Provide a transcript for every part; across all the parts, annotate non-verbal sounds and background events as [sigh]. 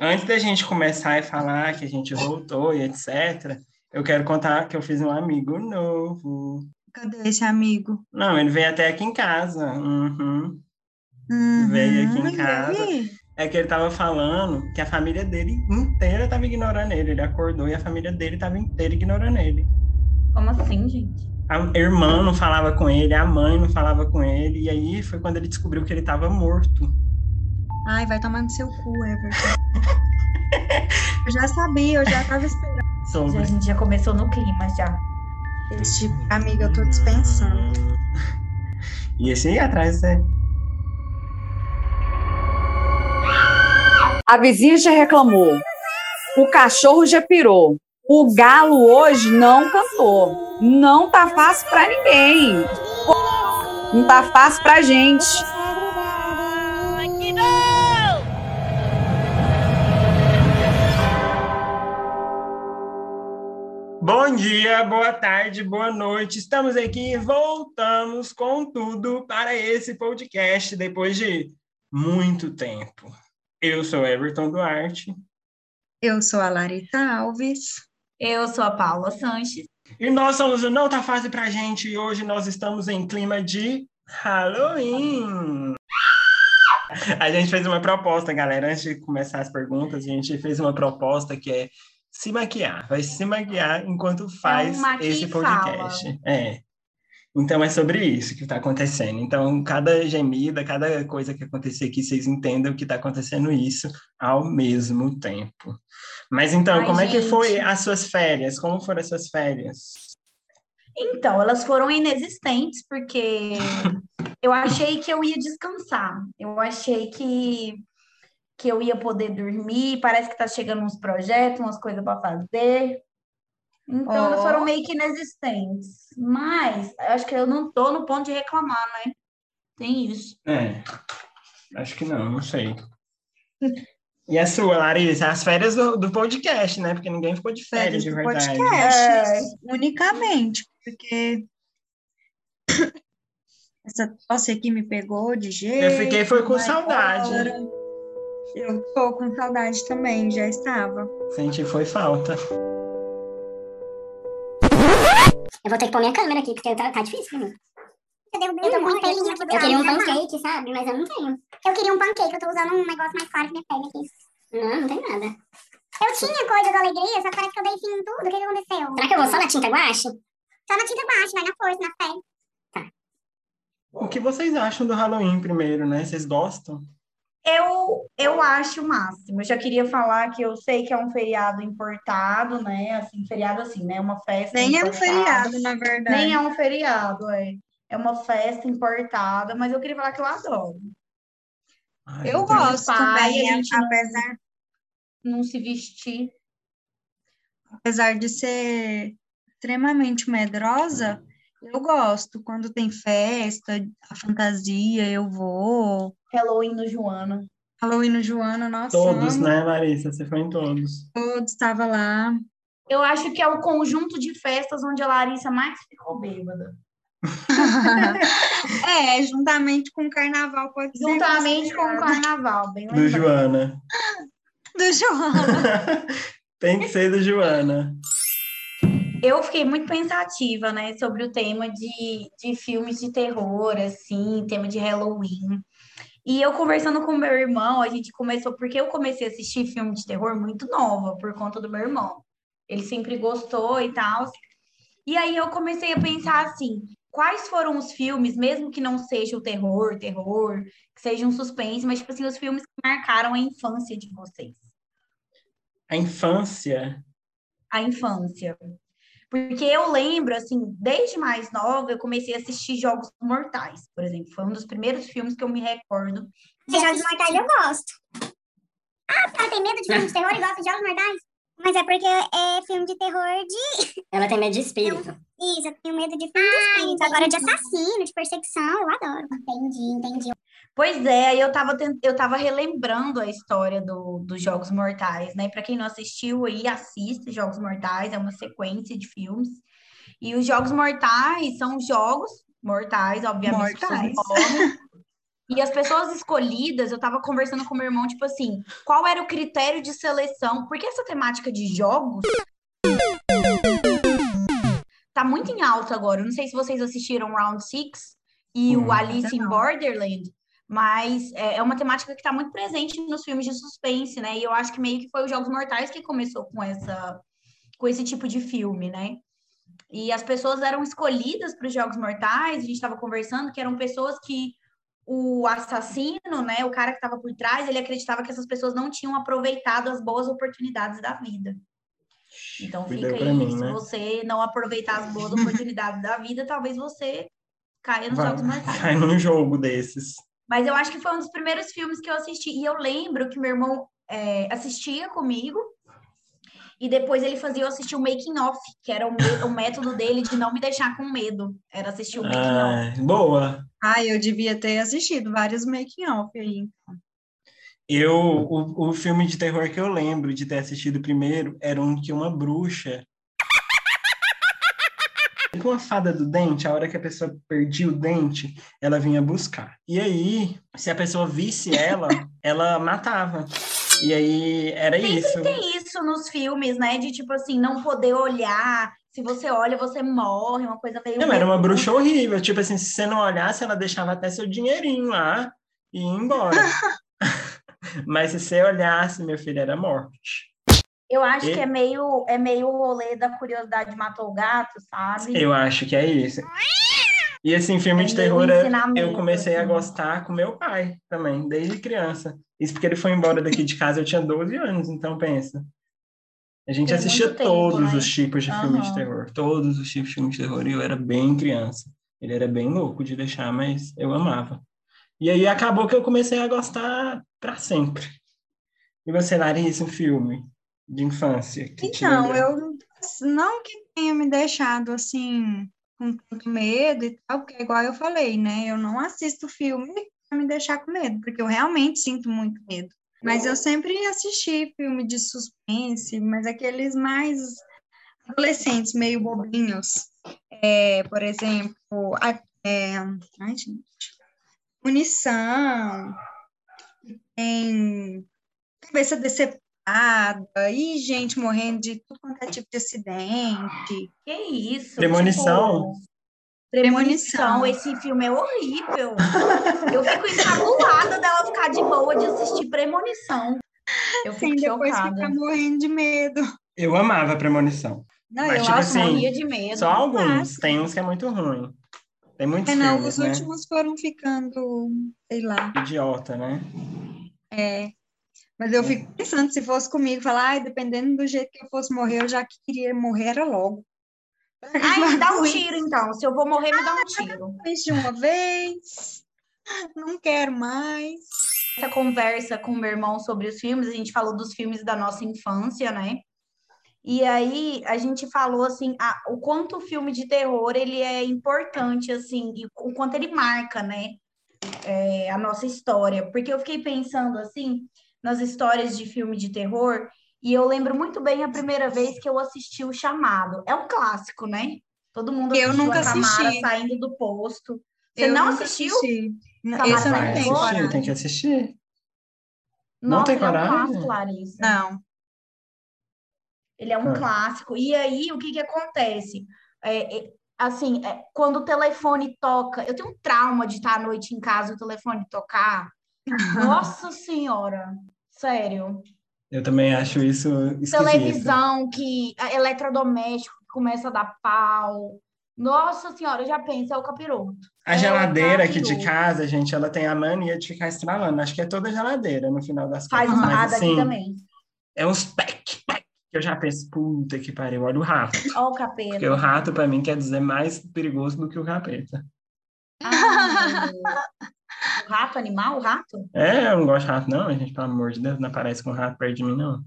Antes da gente começar a falar que a gente voltou e etc., eu quero contar que eu fiz um amigo novo. Cadê esse amigo? Não, ele veio até aqui em casa. Uhum. Uhum, Veio aqui em e casa. É que ele tava falando que a família dele inteira tava ignorando ele. Ele acordou e a família dele tava inteira ignorando ele. Como assim, gente? A irmã não falava com ele, a mãe não falava com ele. E aí foi quando ele descobriu que ele tava morto. Ai, vai tomar no seu cu, Everton. [laughs] eu já sabia, eu já tava esperando. Já, Sobre. a gente já começou no clima já. Esse tipo de amigo eu tô dispensando. E esse aí atrás é. A vizinha já reclamou. O cachorro já pirou. O galo hoje não cantou. Não tá fácil pra ninguém. Não tá fácil pra gente. Bom dia, boa tarde, boa noite. Estamos aqui e voltamos com tudo para esse podcast depois de muito tempo. Eu sou Everton Duarte Eu sou a Larita Alves. Eu sou a Paula Sanches. e nós somos o Não Tá Fácil Pra Gente e hoje nós estamos em clima de Halloween. A gente fez uma proposta, galera, antes de começar as perguntas, a gente fez uma proposta que é se maquiar, vai se maquiar enquanto faz maquia esse podcast. É. Então é sobre isso que está acontecendo. Então, cada gemida, cada coisa que acontecer aqui, vocês entendam que está acontecendo isso ao mesmo tempo. Mas então, Ai, como é que gente. foi as suas férias? Como foram as suas férias? Então, elas foram inexistentes porque [laughs] eu achei que eu ia descansar. Eu achei que, que eu ia poder dormir. Parece que tá chegando uns projetos, umas coisas para fazer. Então, elas Ó. foram meio que inexistentes. Mas eu acho que eu não tô no ponto de reclamar, né? Tem isso. É, acho que não, não sei. E a sua, Larissa? As férias do, do podcast, né? Porque ninguém ficou de férias, Férias de do verdade. podcast, unicamente, porque [coughs] essa tosse aqui me pegou de jeito. Eu fiquei foi com saudade. embora. Eu tô com saudade também, já estava. Senti foi falta. Eu vou ter que pôr minha câmera aqui, porque tá, tá difícil pra mim. Eu derrubei eu, muito telinha aqui do Eu queria um pancake, sabe? Mas eu não tenho. Eu queria um pancake, eu tô usando um negócio mais claro que minha pele aqui. Não, não tem nada. Eu tinha coisa da alegria, só parece que eu dei fim em tudo. O que, que aconteceu? Será que eu vou só na tinta guache? Só na tinta baixa, vai na força, na fé. O que vocês acham do Halloween primeiro, né? Vocês gostam? Eu, eu acho o máximo. Eu já queria falar que eu sei que é um feriado importado, né? Assim, feriado assim, né? Uma festa Nem é um importada. feriado, na verdade. Nem é um feriado, é. É uma festa importada, mas eu queria falar que eu adoro. Ai, Eu gosto pai, também, a gente não- apesar, Não se vestir. apesar de ser extremamente medrosa, eu gosto. Quando tem festa, a fantasia, eu vou. Halloween no Joana. Halloween no Joana, nossa, Todos, amo. né, Larissa? Você foi em todos. Todos, estava lá. Eu acho que é o conjunto de festas onde a Larissa mais ficou bêbada. [laughs] É, juntamente com o carnaval, pode ser Juntamente com o carnaval, bem Do lembrado. Joana. do Joana. [laughs] Tem que ser do Joana. Eu fiquei muito pensativa, né, sobre o tema de, de filmes de terror, assim, tema de Halloween. E eu conversando com meu irmão, a gente começou, porque eu comecei a assistir filme de terror muito nova, por conta do meu irmão. Ele sempre gostou e tal. E aí eu comecei a pensar assim, quais foram os filmes, mesmo que não seja o terror, terror, que seja um suspense, mas tipo assim, os filmes que marcaram a infância de vocês. A infância. a infância. Porque eu lembro, assim, desde mais nova, eu comecei a assistir Jogos Mortais, por exemplo. Foi um dos primeiros filmes que eu me recordo. De Jogos Mortais eu gosto. Ah, ela tem medo de filme de terror e gosta de Jogos Mortais? Mas é porque é filme de terror de. [laughs] Ela tem medo de espírito. Isso, eu tenho medo de filme de espírito. Agora de assassino, de perseguição, eu adoro. Entendi, entendi. Pois é, aí eu tava, tent- eu tava relembrando a história do, dos Jogos Mortais, né? Para quem não assistiu aí, assista Jogos Mortais, é uma sequência de filmes. E os Jogos Mortais são jogos mortais, obviamente, Mortais. nome. E as pessoas escolhidas, eu tava conversando com meu irmão, tipo assim, qual era o critério de seleção? Porque essa temática de jogos tá muito em alta agora. Eu não sei se vocês assistiram Round Six e Hum. o Alice in. Borderland, mas é é uma temática que tá muito presente nos filmes de suspense, né? E eu acho que meio que foi os Jogos Mortais que começou com essa com esse tipo de filme, né? E as pessoas eram escolhidas para os Jogos Mortais, a gente estava conversando que eram pessoas que o assassino, né, o cara que estava por trás, ele acreditava que essas pessoas não tinham aproveitado as boas oportunidades da vida. Então fica aí, mim, se né? você não aproveitar as boas oportunidades da vida, talvez você caia nos Vai, Jogos Mortais. [laughs] cai num jogo desses. Mas eu acho que foi um dos primeiros filmes que eu assisti. E eu lembro que meu irmão é, assistia comigo. E depois ele fazia eu assistir o making off, que era o, me- o método dele de não me deixar com medo. Era assistir o making off. Ah, boa. Ah, eu devia ter assistido vários making-off aí. Eu, o, o filme de terror que eu lembro de ter assistido primeiro era um que uma bruxa. Com uma fada do dente, a hora que a pessoa perdia o dente, ela vinha buscar. E aí, se a pessoa visse ela, [laughs] ela matava. E aí era isso. Tem isso nos filmes, né? De tipo assim, não poder olhar. Se você olha, você morre, uma coisa meio. Não, era uma bruxa horrível. Tipo assim, se você não olhasse, ela deixava até seu dinheirinho lá e ia embora. [laughs] [laughs] Mas se você olhasse, meu filho, era morte. Eu acho E- que é meio, é meio o rolê da curiosidade matou o gato, sabe? Eu acho que é isso. E assim, filme É de terror, eu comecei a assim. gostar com meu pai também, desde criança. Isso porque ele foi embora daqui de casa, eu tinha 12 anos, então pensa. A gente Tem assistia tempo, todos né? os tipos de filmes de Aham. terror, todos os tipos de filmes de terror, e eu era bem criança. Ele era bem louco de deixar, mas eu amava. E aí acabou que eu comecei a gostar para sempre. E você, Larissa, um filme de infância? Então, eu não que tenha me deixado assim com tanto medo e tal, porque igual eu falei, né? Eu não assisto filme para me deixar com medo, porque eu realmente sinto muito medo. Mas eu sempre assisti filme de suspense, mas aqueles mais adolescentes, meio bobinhos. É, por exemplo, a, é, ai, gente, Munição, tem Cabeça Decepada, e gente morrendo de tudo quanto é tipo de acidente. Que isso? Premonição? Tipo, Premonição. Premonição. Esse filme é horrível. Eu fico encabulada dela ficar de boa de assistir Premonição. Eu fico depois chocada. ficar morrendo de medo. Eu amava Premonição. Não, Mas, eu tipo acho assim, morria de medo. Só alguns, Massa. tem uns que é muito ruim. Tem muitos É, não, filmes, os né? últimos foram ficando, sei lá. Idiota, né? É. Mas eu fico pensando, se fosse comigo, falar, ai, dependendo do jeito que eu fosse morrer, eu já queria morrer era logo. [laughs] Ai, me dá um tiro, então. Se eu vou morrer, me dá um tiro. [laughs] Fiz de uma vez, não quero mais. Essa conversa com o meu irmão sobre os filmes, a gente falou dos filmes da nossa infância, né? E aí a gente falou assim, ah, o quanto o filme de terror ele é importante, assim, e o quanto ele marca, né? é, a nossa história. Porque eu fiquei pensando assim nas histórias de filme de terror, e eu lembro muito bem a primeira vez que eu assisti o Chamado. É um clássico, né? Todo mundo Eu nunca a Tamara assisti. saindo do posto. Você Eu não assistiu? assisti. Não, Tamara Esse eu não tenho coragem. tem que assistir. Não Nossa, tem ele é um coragem? clássico. Não. Ele é um Ah. clássico. E aí, o que que acontece? É, é, assim, é, quando o telefone toca, eu tenho um trauma de estar à noite em casa e o telefone tocar. [laughs] Nossa Senhora, sério. Eu também acho isso esquisito. Televisão que a- eletrodoméstico que começa a dar pau. Nossa Senhora, eu já penso, é o capiroto. A É geladeira aqui de casa, gente, ela tem a mania de ficar estralando. Acho que é toda geladeira no final das Faz contas. uma Mas ada aqui assim, também. é uns pec, pec, que eu já penso, puta que pariu, olha o rato. Ó o Porque capeta. o rato, pra mim, quer dizer mais perigoso do que o capeta. Ah, rato animal, o rato? É, eu não gosto de rato, não, gente, pelo amor de Deus, não aparece com rato perto de mim, não.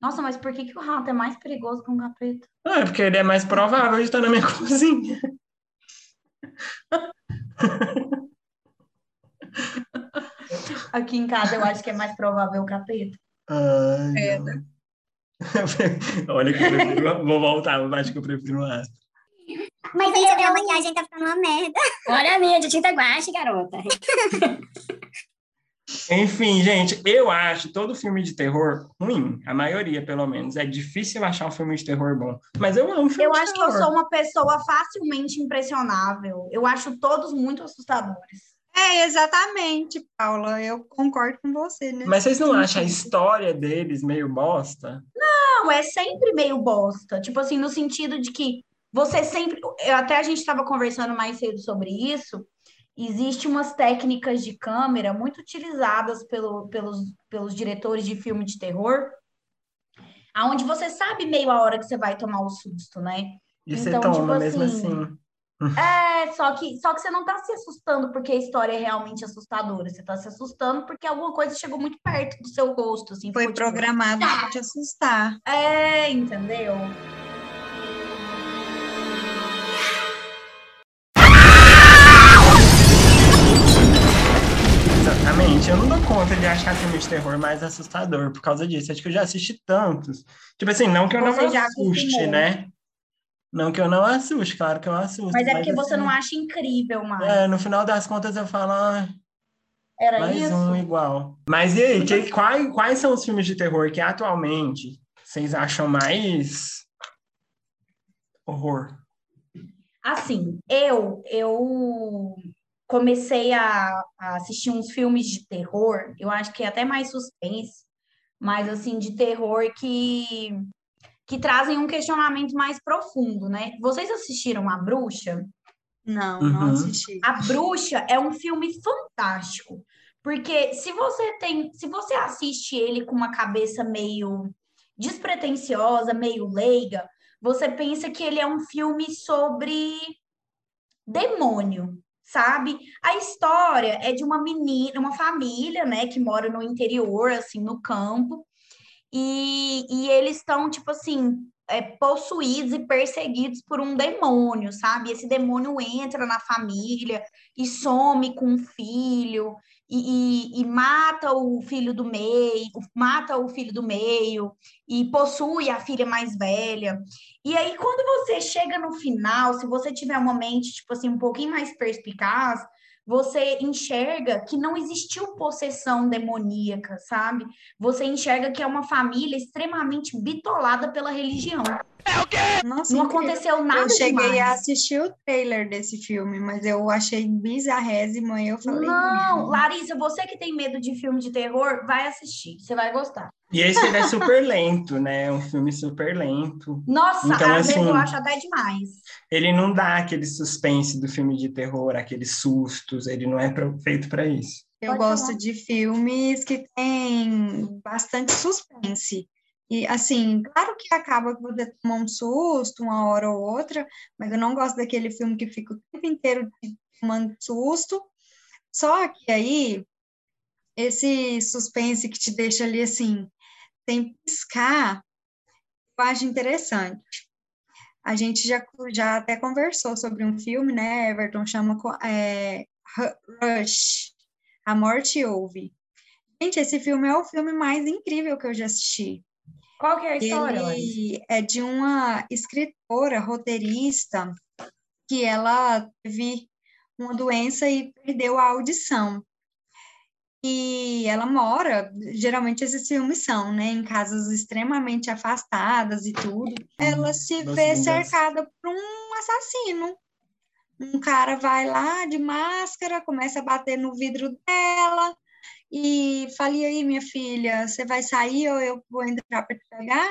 Nossa, mas por que, que o rato é mais perigoso que um capeta? Ah, é porque ele é mais provável de estar na minha [laughs] cozinha. Aqui em casa eu acho que é mais provável o capeta. Ai, É, não. [laughs] Olha que eu prefiro. Vou voltar, eu acho que eu prefiro o rato. Mas aí a minha maquiagem tá ficando uma merda. Olha a minha de tinta guache, garota. Enfim, gente, eu acho todo filme de terror ruim, a maioria, pelo menos. É difícil achar um filme de terror bom. Mas eu amo filme Eu de acho que eu terror. sou uma pessoa facilmente impressionável. Eu acho todos muito assustadores. É, exatamente, Paula. Eu concordo com você, né? Mas vocês não acham a história deles meio bosta? Não, é sempre meio bosta. Tipo assim, no sentido de que você sempre. eu- Até a gente estava conversando mais cedo sobre isso. Existem umas técnicas de câmera muito utilizadas pelo- pelos, pelos diretores de filme de terror, aonde você sabe meio a hora que você vai tomar o susto, né? E você Então, toma tipo mesmo assim, assim. É, só que, só que você não tá se assustando porque a história é realmente assustadora. Você tá se assustando porque alguma coisa chegou muito perto do seu rosto, assim. Foi tipo, programado para te assustar. É, entendeu? Não conta de achar filme de terror mais assustador por causa disso. Acho que eu já assisti tantos. Tipo assim, não que eu não Você já assuste, né? Não que eu não assuste, claro que eu assusto. Mas é porque você assim, não acha incrível mais. É, no final das contas eu falo, ah, Era mais isso? um igual. Mas e aí, que- quais, quais são os filmes de terror que atualmente vocês acham mais horror? Assim, eu eu comecei a, a assistir uns filmes de terror, eu acho que é até mais suspense, mas assim, de terror que que trazem um questionamento mais profundo, né? Vocês assistiram A Bruxa? Não, Uhum. não assisti. A Bruxa é um filme fantástico, porque se você tem, se você assiste ele com uma cabeça meio despretensiosa, meio leiga, você pensa que ele é um filme sobre demônio, sabe? A história é de uma menina, uma família, né, que mora no interior, assim, no campo, e, e eles estão, tipo assim, é, possuídos e perseguidos por um demônio, sabe? Esse demônio entra na família e some com o filho e, e- e mata o filho do meio, mata o filho do meio e possui a filha mais velha. E aí, quando você chega no final, se você tiver uma mente, tipo assim, um pouquinho mais perspicaz, você enxerga que não existiu possessão demoníaca, sabe? Você enxerga que é uma família extremamente bitolada pela religião. Nossa, Não incrível. aconteceu nada Eu cheguei demais. a assistir o trailer desse filme, mas eu achei bizarrésimo e eu falei. Não, Larissa, você que tem medo de filme de terror, vai assistir, você vai gostar. E esse é super lento, né? É um filme super lento. Nossa, Então, às vezes assim, eu acho até demais. Ele não dá aquele suspense do filme de terror, aqueles sustos, ele não é feito para isso. Eu Pode gosto falar. de filmes que têm bastante suspense. E, assim, claro que acaba que você toma um susto uma hora ou outra, mas eu não gosto daquele filme que fica o tempo inteiro te tomando susto. Só que aí, esse suspense que te deixa ali, assim, sem piscar, eu acho interessante. A gente já, já até conversou sobre um filme, né? Everton chama é, Rush. A Morte Ouve. Gente, esse filme é o filme mais incrível que eu já assisti. Qual que é a história? Ele é de uma escritora, roteirista, que ela teve uma doença e perdeu a audição. E ela mora, geralmente esses filmes são, né, em casas extremamente afastadas e tudo. Ela se das vê cercada por um assassino. Um cara vai lá de máscara, começa a bater no vidro dela e fala: e aí, minha filha, você vai sair ou eu vou entrar para te pegar?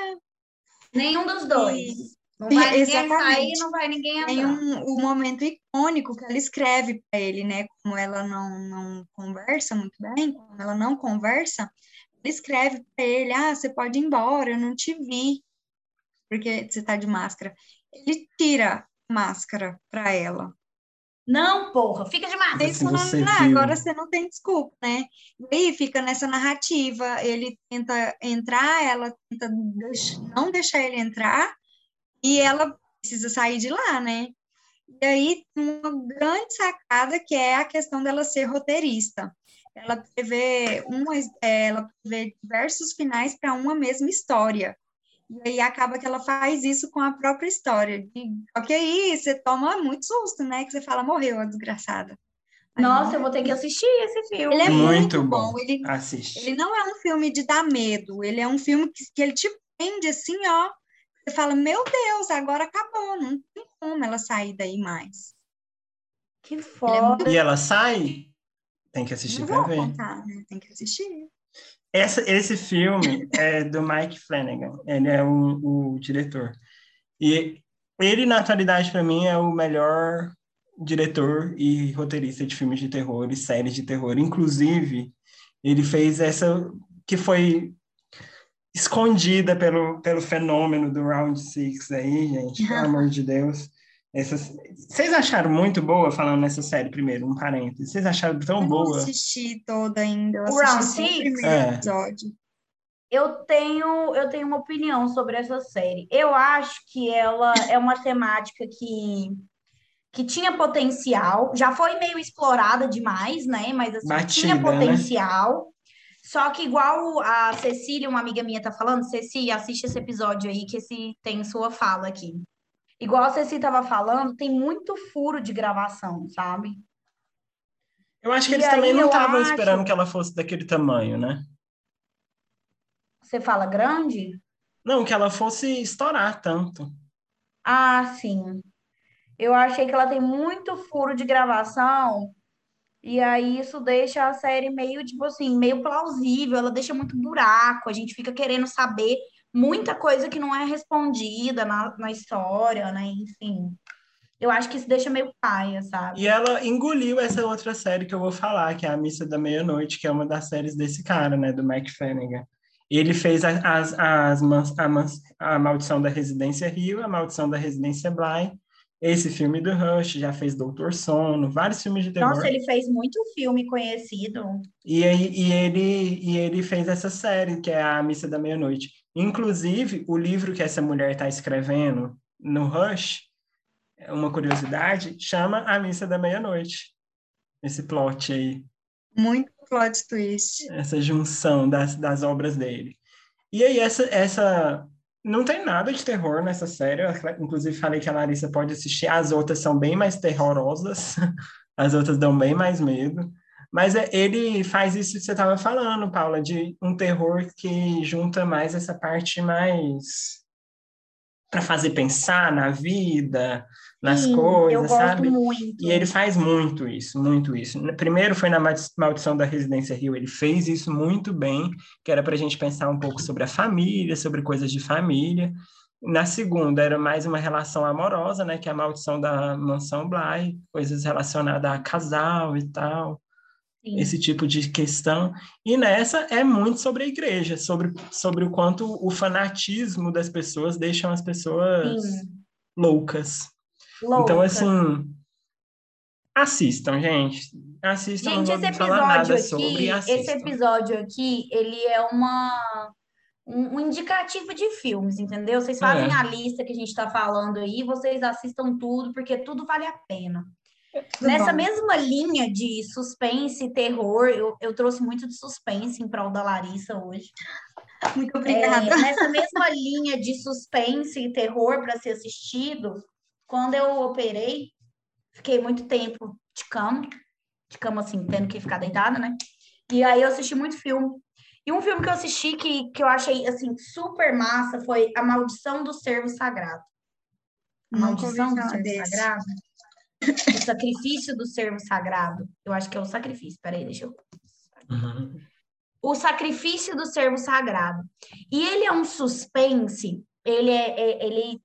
Nenhum dos dois. Não E- vai ninguém sair, não vai ninguém Tem entrar. um, um momento icônico que ela escreve para ele, né? Como ela não, não conversa muito bem, como ela não conversa, ela escreve para ele: Ah, você pode ir embora, eu não te vi, porque você está de máscara. Ele tira a máscara para ela. Não, porra, fica de máscara. Aí Se falando, você "Ah, viu." agora você não tem desculpa, né? E aí fica nessa narrativa, ele tenta entrar, ela tenta não deixar ele entrar, e ela precisa sair de lá, né? E aí tem uma grande sacada que é a questão dela ser roteirista. Ela prevê, uma, é, ela prevê diversos finais para uma mesma história. E aí acaba que ela faz isso com a própria história. E, ok, você toma muito susto, né? Que você fala, morreu a desgraçada. Mas Nossa, não eu vou ter que assistir esse filme. Ele é Muito muito, bom. bom. Ele, Assiste. ele não é um filme de dar medo, ele é um filme que, que ele te prende assim, ó. Você fala, meu Deus, agora acabou, não tem como ela sair daí mais. Que Ele é foda. muito... E ela sai? Tem que assistir Não pra vou ver. contar, né? Tem que assistir. Essa, esse filme é do Mike Flanagan, ele é o, o diretor. E ele, na atualidade, para mim, é o melhor diretor e roteirista de filmes de terror e séries de terror. Inclusive, ele fez essa que foi escondida pelo, pelo fenômeno do Round Six aí, gente, pelo amor de Deus. Essas... Vocês acharam muito boa, falando nessa série primeiro, um parênteses, vocês acharam tão Eu não boa? assisti toda ainda, eu O Round assisti só o Six? primeiro É. episódio. Eu tenho, eu tenho uma opinião sobre essa série. Eu acho que ela é uma temática que, que tinha potencial, já foi meio explorada demais, né? Mas assim, tinha Batida, né? potencial. Só que igual a Cecília, uma amiga minha, tá falando, Ceci, assiste esse episódio aí, que esse tem sua fala aqui. Igual a Ceci tava falando, tem muito furo de gravação, sabe? Eu acho que E eles também não estavam acho- esperando que ela fosse daquele tamanho, né? Você fala grande? Não, que ela fosse estourar tanto. Ah, sim. Eu achei que ela tem muito furo de gravação, e aí isso deixa a série meio, tipo assim, meio plausível, ela deixa muito buraco, a gente fica querendo saber muita coisa que não é respondida na, na história, né? Enfim. Eu acho que isso deixa meio paia, sabe? E ela engoliu essa outra série que eu vou falar, que é A Missa da Meia-Noite, que é uma das séries desse cara, né, do Mike Flanagan. Ele fez a- as, as, mans- a, mans- a Maldição da Residência Rio, A Maldição da Residência Bly, esse filme do Rush, já fez Doutor Sono, vários filmes de terror. Nossa, ele fez muito filme conhecido. E, e, ele, e ele fez essa série, que é A Missa da Meia-Noite. Inclusive, o livro que essa mulher está escrevendo no Rush, é uma curiosidade, chama A Missa da Meia-Noite. Esse plot aí, Muito plot twist. essa junção das, das obras dele. E aí, essa, essa. Não tem nada de terror nessa série. Eu, inclusive, falei que a Larissa pode assistir. As outras são bem mais terrorosas. [laughs] As outras dão bem mais medo. Mas é- ele faz isso que você estava falando, Paula, de um terror que junta mais essa parte mais para fazer pensar na vida, nas Sim, coisas, sabe? muito. E ele faz muito isso, muito isso. Primeiro foi na Maldi- Maldição da Residência Rio, ele fez isso muito bem, que era para a gente pensar um pouco sobre a família, sobre coisas de família. Na segunda era mais uma relação amorosa, né, que é a Maldição da Mansão Bly, coisas relacionadas a casal e tal Sim. esse tipo de questão. E nessa é muito sobre a igreja, sobre, sobre o quanto o fanatismo das pessoas deixam as pessoas Sim. loucas. Louca. Então, assim, assistam, gente. Assistam, Gente, não esse vou falar nada episódio sobre, aqui, esse episódio aqui, ele é uma um, indicativo de filmes, entendeu? Vocês fazem É. a lista que a gente tá falando aí, vocês assistam tudo, porque tudo vale a pena. Nessa mesma linha de suspense e terror, eu, eu trouxe muito de suspense em prol da Larissa hoje. Muito É, obrigada. nessa [laughs] mesma linha de suspense e terror para ser assistido, quando eu operei, fiquei muito tempo de cama, de cama assim, tendo que ficar deitada, né? E aí eu assisti muito filme. E um filme que eu assisti que, que eu achei assim super massa foi A Maldição do Servo Sagrado. A Maldição do Servo desse. Sagrado. O sacrifício do servo sagrado. Eu acho que é o sacrifício. Peraí, deixa eu Uhum. o sacrifício do servo sagrado. E ele é um suspense, ele, é, é- ele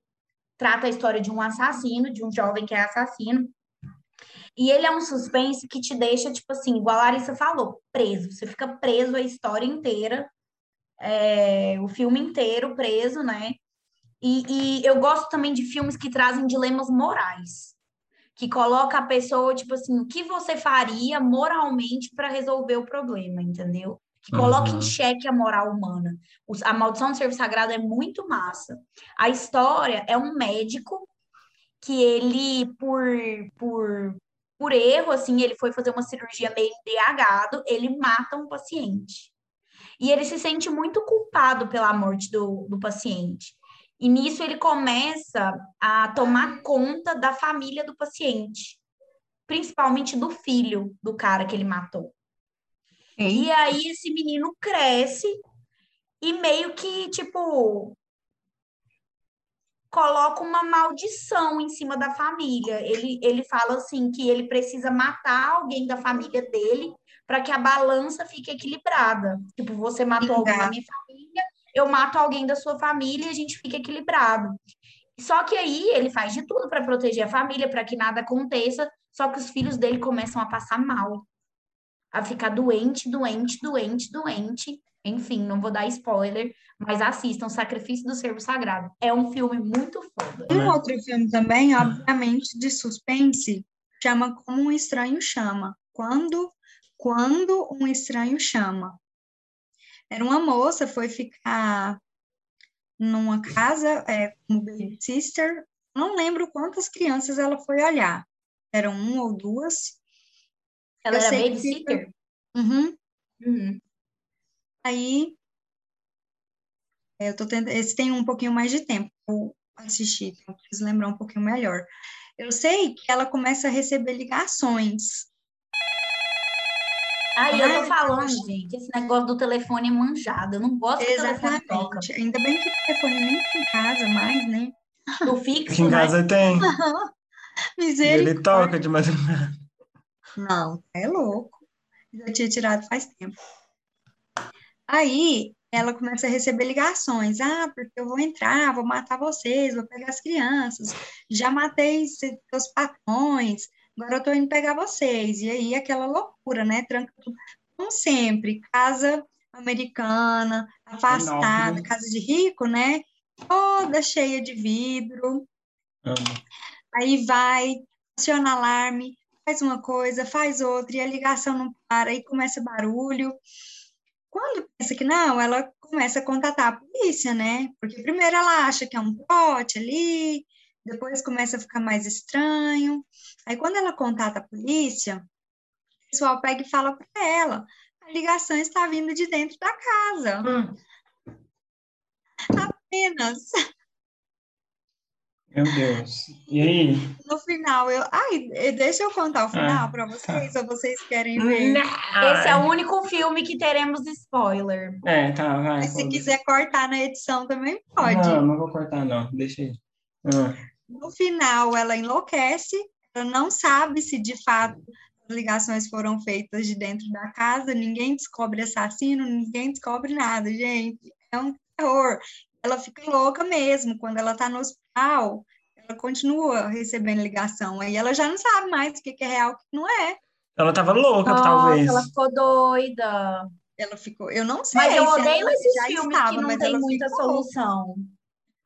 trata a história de um assassino, de um jovem que é assassino. E ele é um suspense que te deixa, tipo assim, igual a Larissa falou, preso. Você fica preso a história inteira, é, o filme inteiro preso, né? E, e eu gosto também de filmes que trazem dilemas morais. Que coloca a pessoa, tipo assim, o que você faria moralmente para resolver o problema, entendeu? que coloca Uhum. em xeque a moral humana. Os- A Maldição do Servo Sagrado é muito massa. A história é um médico que ele, por, por, por erro, assim, ele foi fazer uma cirurgia meio embriagado, ele mata um paciente. E ele se sente muito culpado pela morte do, do paciente. E nisso ele começa a tomar conta da família do paciente, principalmente do filho do cara que ele matou. E aí esse menino cresce e meio que, tipo, coloca uma maldição em cima da família. Ele, ele fala assim que ele precisa matar alguém da família dele para que a balança fique equilibrada. Tipo, você matou alguém da minha família, eu mato alguém da sua família e a gente fica equilibrado. Só que aí ele faz de tudo para proteger a família, para que nada aconteça, só que os filhos dele começam a passar mal, a ficar doente, doente, doente, doente. Enfim, não vou dar spoiler, mas assistam Sacrifício do Servo Sagrado. É um filme muito foda. Um outro filme também, obviamente, de suspense, chama Como um Estranho Chama. Quando, quando um Estranho Chama. Era uma moça, foi ficar numa casa é, como baby sister. Não lembro quantas crianças ela foi olhar. Eram uma ou duas. Ela Eu era babysitter? Uhum. Uhum. Aí, é, eu tô tentando, esse tem um pouquinho mais de tempo eu assisti, então preciso lembrar um pouquinho melhor. Eu sei que ela começa a receber ligações. Aí eu tô falando, gente, esse negócio do telefone é manjado. Eu não gosto que Exatamente. o telefone toca. Ainda bem que o telefone nem fica em casa mais, né? O fixo, Em né? casa tem. [laughs] E Misericórdia. ele toca de madrugada. Não, é louco. Já tinha tirado faz tempo. Aí ela começa a receber ligações. Ah, porque eu vou entrar, vou matar vocês, vou pegar as crianças. Já matei se- seus patrões, agora eu tô indo pegar vocês. E aí aquela loucura, né? Tranca tudo. Como sempre, casa americana, afastada, casa de rico, né? Toda cheia de vidro. Aí vai, aciona alarme, faz uma coisa, faz outra, e a ligação não para, aí começa barulho. Quando pensa que não, ela começa a contatar a polícia, né? Porque primeiro ela acha que é um pote ali, depois começa a ficar mais estranho. Aí quando ela contata a polícia, o pessoal pega e fala para ela: a ligação está vindo de dentro da casa. Hum. Apenas. Meu Deus. E aí? No final, eu. Ai, eh, deixa eu contar o final Ah, para vocês, ou vocês querem ver? Esse é o único filme que teremos spoiler. É, tá, vai. Mas se pode. quiser cortar na edição também pode. Não, não vou cortar, não. Deixa aí. Ah, No final, ela enlouquece, não sabe se de fato as ligações foram feitas de dentro da casa, ninguém descobre assassino, ninguém descobre nada, gente. É um terror. Ela fica louca mesmo. Quando ela tá no hospital, ela continua recebendo ligação. Aí ela já não sabe mais o que é real e o que não é. Ela tava louca, Nossa, talvez. ela ficou doida. Ela ficou. Eu não sei Mas eu odeio esses filmes estava, que não mas tem muita ficou solução.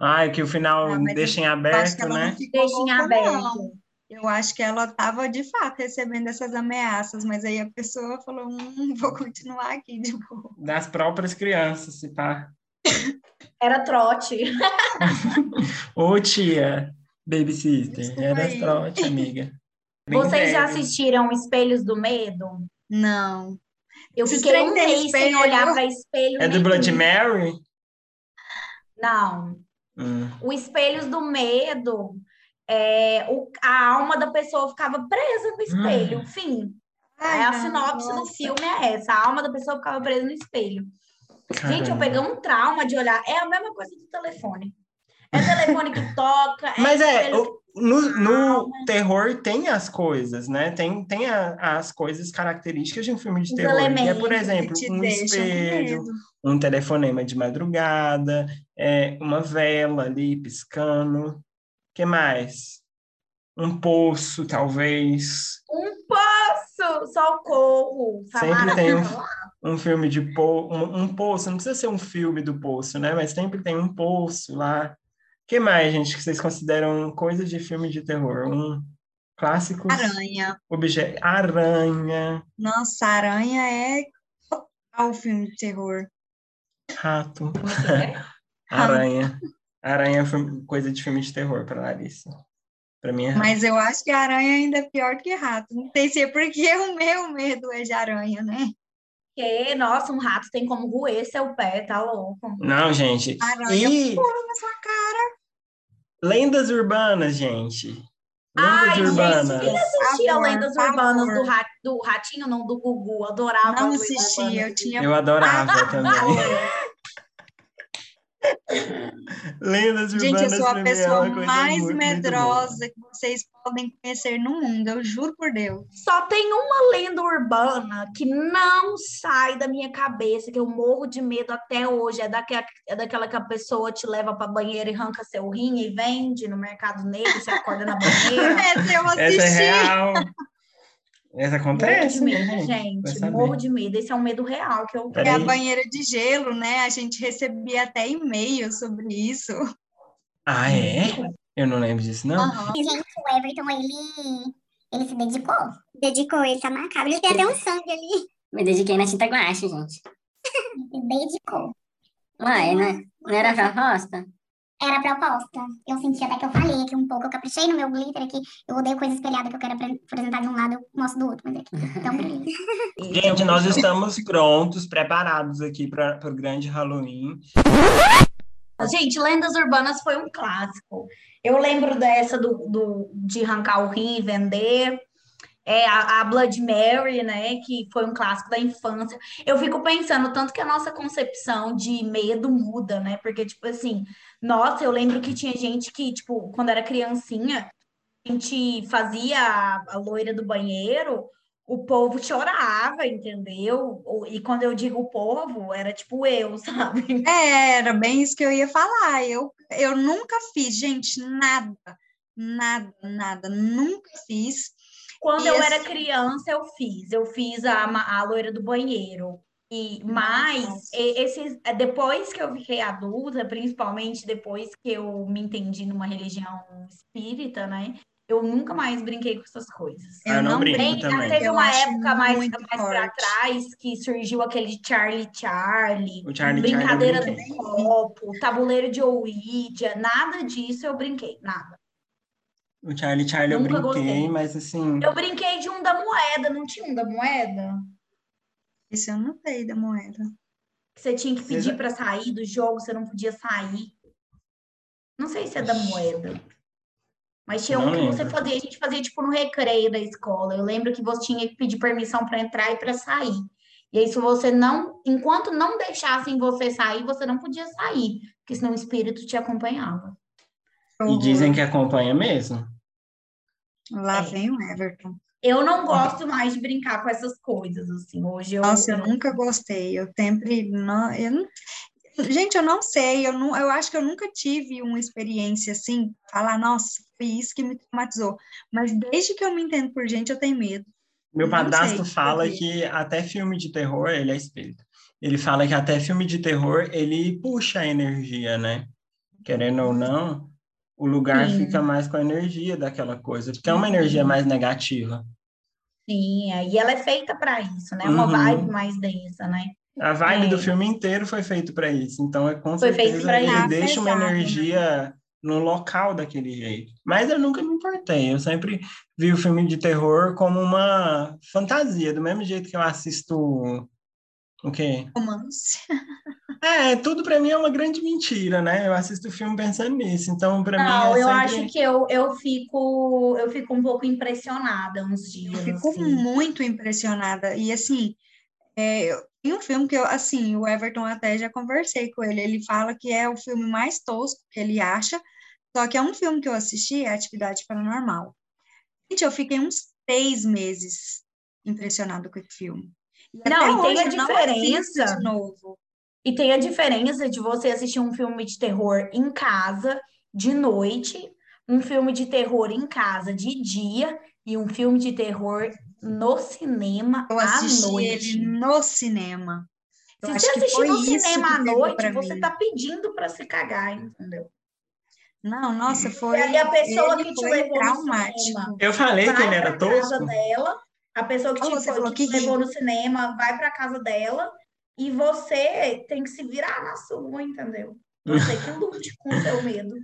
Ai, que o final Ah, deixa em aberto, né? Deixa em aberto. não. Eu acho que ela estava de fato recebendo essas ameaças, mas aí a pessoa falou: hum, [laughs] vou continuar aqui de boa. Das próprias crianças, se pá. [laughs] Era trote. Ô, tia, babysitter. Era aí. trote, amiga. [laughs] Bem Vocês já velho. assistiram Espelhos do Medo? Não. Eu Esses fiquei um mês sem olhar para espelho É do. Blood Mary? Não. Hum. O Espelhos do Medo, é, o- a alma da pessoa ficava presa no espelho. Hum. Fim. Ai, É a sinopse do nossa. filme é essa. A alma da pessoa ficava presa no espelho. Gente, eu Caramba. peguei um trauma de olhar. É a mesma coisa do telefone. É telefone que [laughs] toca. Mas é, o- no, no terror tem as coisas, né? Tem, tem a- as coisas características de um filme de Os terror. É, elementos por exemplo, te um espelho, um telefonema de madrugada, é, uma vela ali piscando. Que mais? Um poço, talvez. Um poço! Socorro! Sempre tem um, Samara. um filme de po um, um poço, não precisa ser um filme do poço, né? Mas sempre tem um poço lá. que mais, gente, que vocês consideram coisa de filme de terror? Um clássico Aranha. objeto. Aranha, Nossa, aranha é total filme de terror. rato, é é? [laughs] aranha. Aranha é filme- coisa de filme de terror para Larissa. Para mim é. Mas eu acho que a aranha ainda é pior que rato. Não sei se é porque [laughs] o meu medo é de aranha, né? Que, nossa, um rato tem como roer seu pé, tá louco. Não, gente. Aranha E pula na sua cara. lendas urbanas, gente. Lendas Ai, gente, urbanas. quem assistia Favor, Lendas favor. Urbanas do, ra- do Ratinho, não, do Gugu? Adorava. Não Lendas assisti, Urbanas. eu tinha Eu adorava também. Lendas Gente, urbanas eu sou a pessoa mais muito, muito medrosa que vocês podem conhecer no mundo, eu juro por Deus. Só tem uma lenda urbana que não sai da minha cabeça, que eu morro de medo até hoje. É daquela, é daquela que a pessoa te leva pra banheira e arranca seu rim e vende no mercado negro, você acorda na [laughs] banheira. Essa eu assisti. Essa é real. Essa Morro acontece, de medo, né, gente. saber. Morro de medo. Esse é um medo real que eu É a banheira de gelo, né? A gente recebia até e-mail sobre isso. Ah, é? Eu não lembro disso, não. Aham. Gente, o Everton, ele, ele se dedicou. Dedicou, ele tá marcado. Ele tem até um sangue ali. Me dediquei na tinta guache, gente. [laughs] Ele dedicou. Uai, né? Não era proposta? Era a proposta. Eu senti até que eu falei aqui um pouco. Eu caprichei no meu glitter aqui. Eu odeio coisa espelhada que eu quero apre- apresentar de um lado, eu mostro do outro. Mas aqui, tão brilhante. [laughs] Gente, nós estamos prontos, preparados aqui para o grande Halloween. Gente, Lendas Urbanas foi um clássico. Eu lembro dessa do, do- de arrancar o rim e vender. É a, a Blood Mary, né? Que foi um clássico da infância. Eu fico pensando tanto que a nossa concepção de medo muda, né? Porque, tipo assim, nossa, eu lembro que tinha gente que, tipo, quando era criancinha, a gente fazia a, a loira do banheiro, o povo chorava, entendeu? E quando eu digo o povo, era tipo eu, [laughs] sabe? É, era bem isso que eu ia falar. Eu, eu nunca fiz, gente, nada, nada, nada, nunca fiz. Quando E eu assim- era criança, eu fiz. Eu fiz a, a loira do banheiro. E, mas, esses, é, depois que eu fiquei adulta, principalmente depois que eu me entendi numa religião espírita, né? Eu nunca mais brinquei com essas coisas. Ah, eu não brinco Bem, também. teve Eu uma época mais, mais pra forte. trás que surgiu aquele Charlie Charlie, O Charlie Charlie eu brincadeira do brinquei. copo, tabuleiro de Ouija, nada disso eu brinquei, nada. O Charlie Charlie eu Nunca brinquei, gostei. mas assim. Eu brinquei de um da moeda, não tinha um da moeda? Isso eu não sei da moeda. você tinha que pedir para sair do jogo, você não podia sair. Não sei se é da moeda. Mas tinha Não um que você lembro. fazia, a gente fazia tipo no recreio da escola. Eu lembro que você tinha que pedir permissão para entrar e para sair. E aí, se você não, enquanto não deixassem você sair, você não podia sair, porque senão o espírito te acompanhava. E dizem que acompanha mesmo. Lá É. vem o Everton. Eu não gosto mais de brincar com essas coisas, assim. Hoje eu. Nossa, eu nunca gostei. Eu sempre não, eu não- Gente, eu não sei. Eu não, eu acho que eu nunca tive uma experiência assim, falar, nossa, foi isso que me traumatizou. Mas desde que eu me entendo por gente, eu tenho medo. Meu padrasto fala que até filme de terror, ele é espírito. Ele fala que até filme de terror, ele puxa a energia, né? Querendo ou não, o lugar Sim. fica mais com a energia daquela coisa, porque é uma energia mais negativa. Sim, é, e ela é feita para isso, né? Uma Uhum. vibe mais densa, né? A vibe É. do filme inteiro foi feito para isso, então é com Foi feito certeza pra ele deixa uma né? energia no local daquele jeito. Mas eu nunca me importei, eu sempre vi o filme de terror como uma fantasia, do mesmo jeito que eu assisto o quê? Romance. [laughs] É, tudo para mim é uma grande mentira, né? Eu assisto o filme pensando nisso, então para mim Não, é eu sempre... acho que eu, eu fico eu fico um pouco impressionada uns dias. Eu fico assim. muito impressionada. E assim, é, tem um filme que eu, assim, o Everton até já conversei com ele. Ele fala que é o filme mais tosco que ele acha. Só que é um filme que eu assisti, é Atividade Paranormal. Gente, eu fiquei uns três meses impressionada com esse filme. E Não, até e tem a eu não assisto diferença. de novo. E tem a diferença de você assistir um filme de terror em casa, de noite, um filme de terror em casa de dia e um filme de terror no cinema Eu à noite. ele no cinema. Eu Se acho você que assistir foi no isso cinema à noite, você mim. tá pedindo para se cagar, entendeu? Não, nossa, foi. E aí a pessoa ele que te levou no traumático. cinema Eu falei que ele era tosco. dela, a pessoa que te, foi- que te que ri. levou no cinema vai para casa dela e você tem que se virar na sua, entendeu? Você que lute com o seu medo.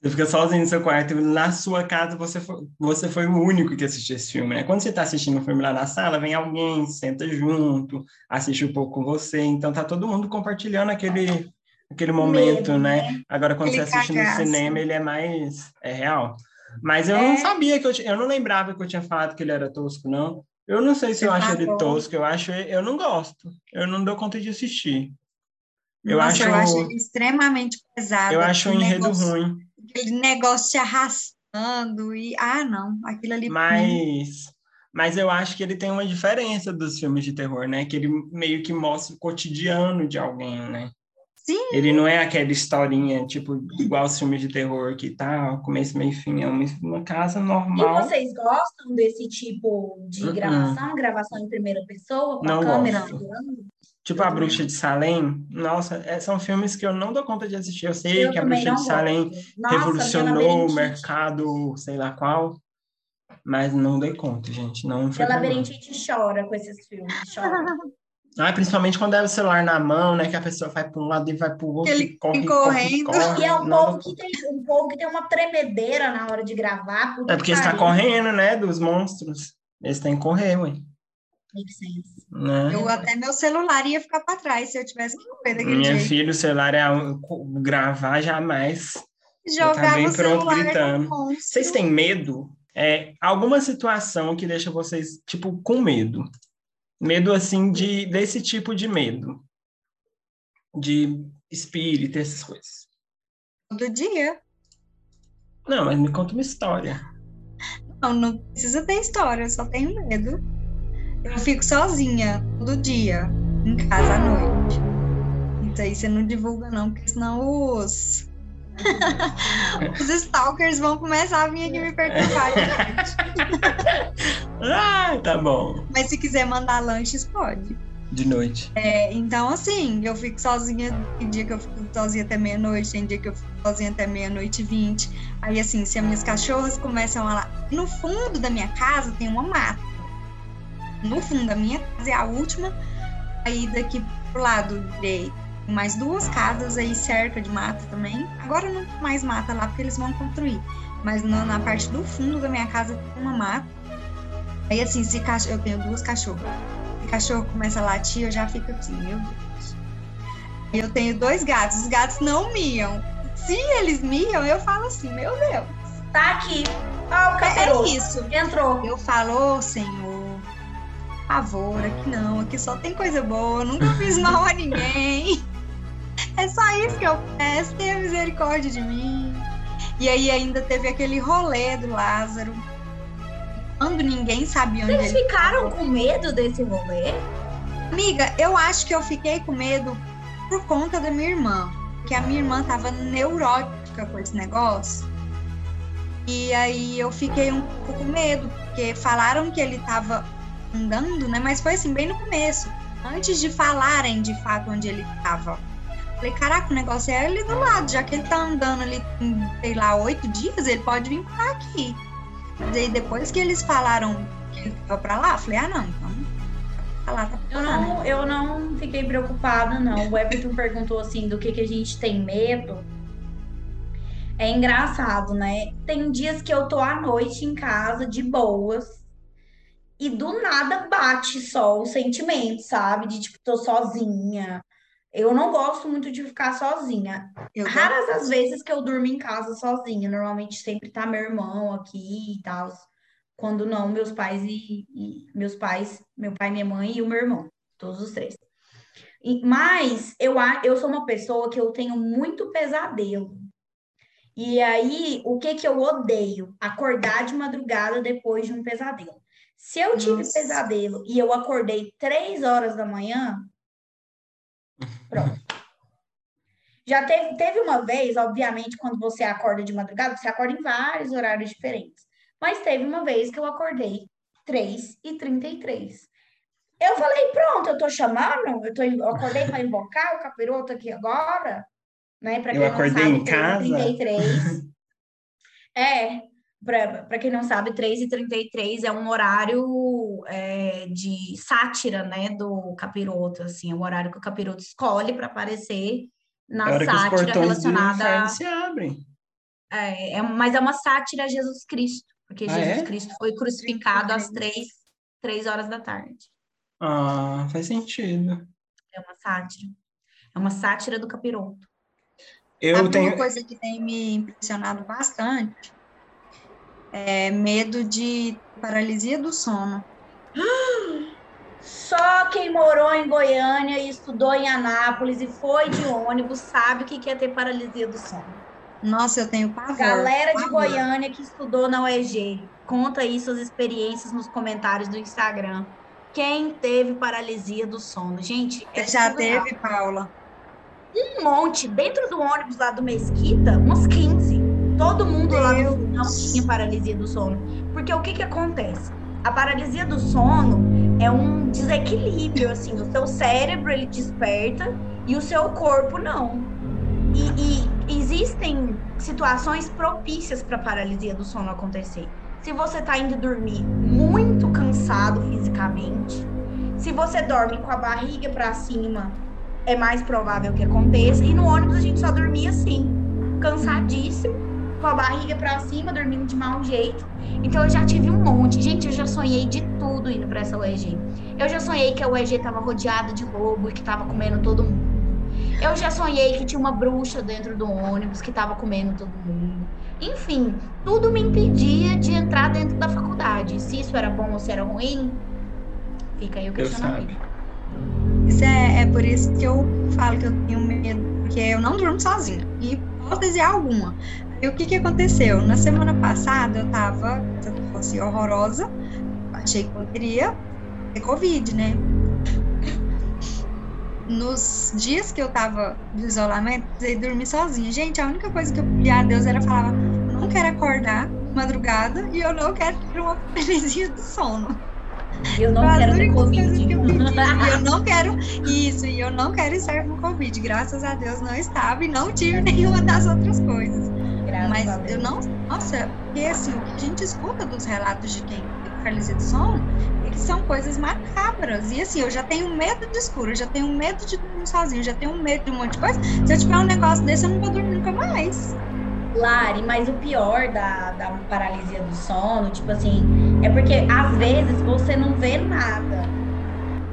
Você fica sozinho no seu quarto, na sua casa você foi, você foi o único que assistiu esse filme, né? Quando você está assistindo um filme lá na sala, vem alguém, senta junto, assiste um pouco com você, então tá todo mundo compartilhando aquele, aquele momento, Medo, né? Agora, quando Aquele você assiste cagaço. no cinema, ele é mais é real. Mas eu É. não sabia que eu, eu não lembrava que eu tinha falado que ele era tosco, não. Eu não sei se eu acho ele falou. tosco, eu acho, eu não gosto. Eu não dou conta de assistir. Eu Nossa, acho, eu acho extremamente pesado. eu acho um enredo negócio- ruim. Aquele negócio se arrastando e... Ah, não. Aquilo ali... Mas, mas eu acho que ele tem uma diferença dos filmes de terror, né? Que ele meio que mostra o cotidiano de alguém, né? Sim. Ele não é aquela historinha, tipo, igual os filmes de terror, que tá, começo, meio e fim. É uma, casa E normal. vocês gostam desse tipo de Uh-uh. gravação? Gravação em primeira pessoa, com Não a câmera gosto. Tipo, A Bruxa de Salem. Nossa, é- são filmes que eu não dou conta de assistir. Eu sei Eu que A Bruxa de Salem. Nossa, revolucionou o mercado, sei lá qual. Mas não dei conta, gente. Não foi mim. labirintite chora com esses filmes. Chora. [laughs] Ah, principalmente quando é o celular na mão, né? Que a pessoa vai para um lado e vai para o outro, Ele e corre, vem corre, correndo. corre. E é um Não povo que tem um povo que tem uma tremedeira na hora de gravar. É porque que está correndo, né? Dos monstros. Eles têm que correr, ué. Né? Eu até meu celular ia ficar para trás se eu tivesse que correr daquele Minha jeito. filha, o celular é um- gravar jamais. Jogava bem o pronto, celular no gritando. monstro. Vocês têm medo? É, alguma situação que deixa vocês, tipo, com medo? Medo, assim, de, desse tipo de medo. De espírito, essas coisas. Todo dia. Não, mas me conta uma história. Não, não precisa ter história, eu só tenho medo. Eu fico sozinha todo dia em casa à noite. Isso aí você não divulga, não, porque senão os. [laughs] os stalkers vão começar a vir aqui me perturbar. gente. [laughs] Ah, tá bom. Mas se quiser mandar lanches, pode. De noite. É, então, assim, eu fico sozinha. Tem dia que eu fico sozinha até meia-noite, tem dia que eu fico sozinha até meia-noite e vinte. Aí, assim, se as minhas cachorras começam a lá. No fundo da minha casa tem uma mata. No fundo da minha casa é a última. Aí, daqui pro lado direito, mais duas casas aí cerca de mata também. Agora não mais mata lá porque eles vão construir. Mas na, na parte do fundo da minha casa tem uma mata. Aí, assim, se eu tenho duas cachorras o cachorro começa a latir, eu já fico assim, meu Deus. Eu tenho dois gatos, os gatos não miam. Se eles miam, eu falo assim, meu Deus. Tá aqui. Ó, o É capiroto. isso. Entrou. Eu falo, ô Senhor, por favor, aqui não, aqui só tem coisa boa, nunca fiz mal a ninguém. [laughs] É só isso que eu peço, tenha misericórdia de mim. E aí ainda teve aquele rolê do Lázaro. Quando ninguém sabia onde Vocês ele ficaram com medo desse rolê? Amiga, eu acho que eu fiquei com medo por conta da minha irmã. Porque a minha irmã tava neurótica com esse negócio. E aí eu fiquei um pouco com medo, porque falaram que ele tava andando, né? Mas foi assim, bem no começo. Antes de falarem de fato onde ele tava. Falei, caraca, o negócio é ali do lado, já que ele tá andando ali, sei lá, oito dias, ele pode vir por aqui. Mas aí depois que eles falaram que ele tava pra lá, falei, ah não, então. Tá lá, tá pra Eu né? não, eu não fiquei preocupada, não. O Everton perguntou assim do que, que a gente tem medo. É engraçado, né? Tem dias que eu tô à noite em casa, de boas, e do nada bate só o sentimento, sabe? De tipo, tô sozinha. Eu não gosto muito de ficar sozinha. Eu Raras as vezes que eu durmo em casa sozinha. Normalmente sempre tá meu irmão aqui e tal. Quando não, meus pais e, e- meus pais, meu pai, minha mãe e o meu irmão, todos os três. E- mas eu, a- eu sou uma pessoa que eu tenho muito pesadelo. E aí, o que que eu odeio? Acordar de madrugada depois de um pesadelo. Se eu tive Nossa. pesadelo e eu acordei três horas da manhã, pronto. Já teve, teve uma vez, obviamente, quando você acorda de madrugada, você acorda em vários horários diferentes. Mas teve uma vez que eu acordei 3 e 33. Eu falei, pronto, eu tô chamando, eu, tô, eu acordei para invocar o capiroto aqui agora, né? Pra Eu quem não acordei sabe, em 3 casa? 33. [laughs] é, para quem não sabe, 3 e 33 é um horário é, de sátira, né, do capiroto, assim, é um horário que o capiroto escolhe para aparecer É na os sátira relacionada se abrem. É, é, mas é uma sátira a Jesus Cristo, porque Ah, Jesus é? Cristo foi crucificado às três, três horas da tarde. Ah, faz sentido. É uma sátira. É uma sátira do capiroto. Eu Sabe tenho. uma coisa que tem me impressionado bastante? É medo de paralisia do sono. Só quem morou em Goiânia e estudou em Anápolis e foi de ônibus sabe o que é ter paralisia do sono. Nossa, eu tenho pavor. Galera de pavor. Goiânia que estudou na UEG, conta aí suas experiências nos comentários do Instagram. Quem teve paralisia do sono? Gente, é já teve, Paula? um monte dentro do ônibus lá do Mesquita, uns 15. Todo mundo lá no Deus. final tinha paralisia do sono. Porque o que que acontece? A paralisia do sono é um desequilíbrio, assim, o seu cérebro ele desperta e o seu corpo não. E, e existem situações propícias para paralisia do sono acontecer. Se você está indo dormir muito cansado fisicamente, se você dorme com a barriga para cima, é mais provável que aconteça. E no ônibus a gente só dormia assim, cansadíssimo, com a barriga para cima, dormindo de mau jeito. Então eu já tive um monte. Gente, eu já sonhei de tudo indo para essa UEG. Eu já sonhei que a UEG estava rodeada de lobo e que estava comendo todo mundo. Eu já sonhei que tinha uma bruxa dentro do ônibus que estava comendo todo mundo. Enfim, tudo me impedia de entrar dentro da faculdade. Se isso era bom ou se era ruim, fica aí o questionamento. sabe. Isso é, é por isso que eu falo que eu tenho medo, porque eu não durmo sozinha, em hipótese alguma. E o que que aconteceu? Na semana passada eu tava, essa tosse horrorosa, achei que poderia ter Covid, né? Nos dias que eu tava de isolamento, eu dormir sozinha. Gente, a única coisa que eu pedia a Deus era falar, eu não quero acordar madrugada e eu não quero ter uma [laughs] paralisia do sono. Eu não Foi as quero ter Covid. que eu pedi. Eu [laughs] não quero isso, e eu não quero estar com Covid. Graças a Deus não estava e não tive nenhuma das outras coisas. Graças Mas eu não. Nossa, porque assim, o que a gente escuta dos relatos de quem tem paralisia do sono, eles são coisas macabras. E assim, eu já tenho medo de escuro, já tenho medo de dormir sozinho, já tenho medo de um monte de coisa. Se eu tiver um negócio desse, eu não vou dormir nunca mais. Lari, mas o pior da, da paralisia do sono, tipo assim, é porque às vezes você não vê nada.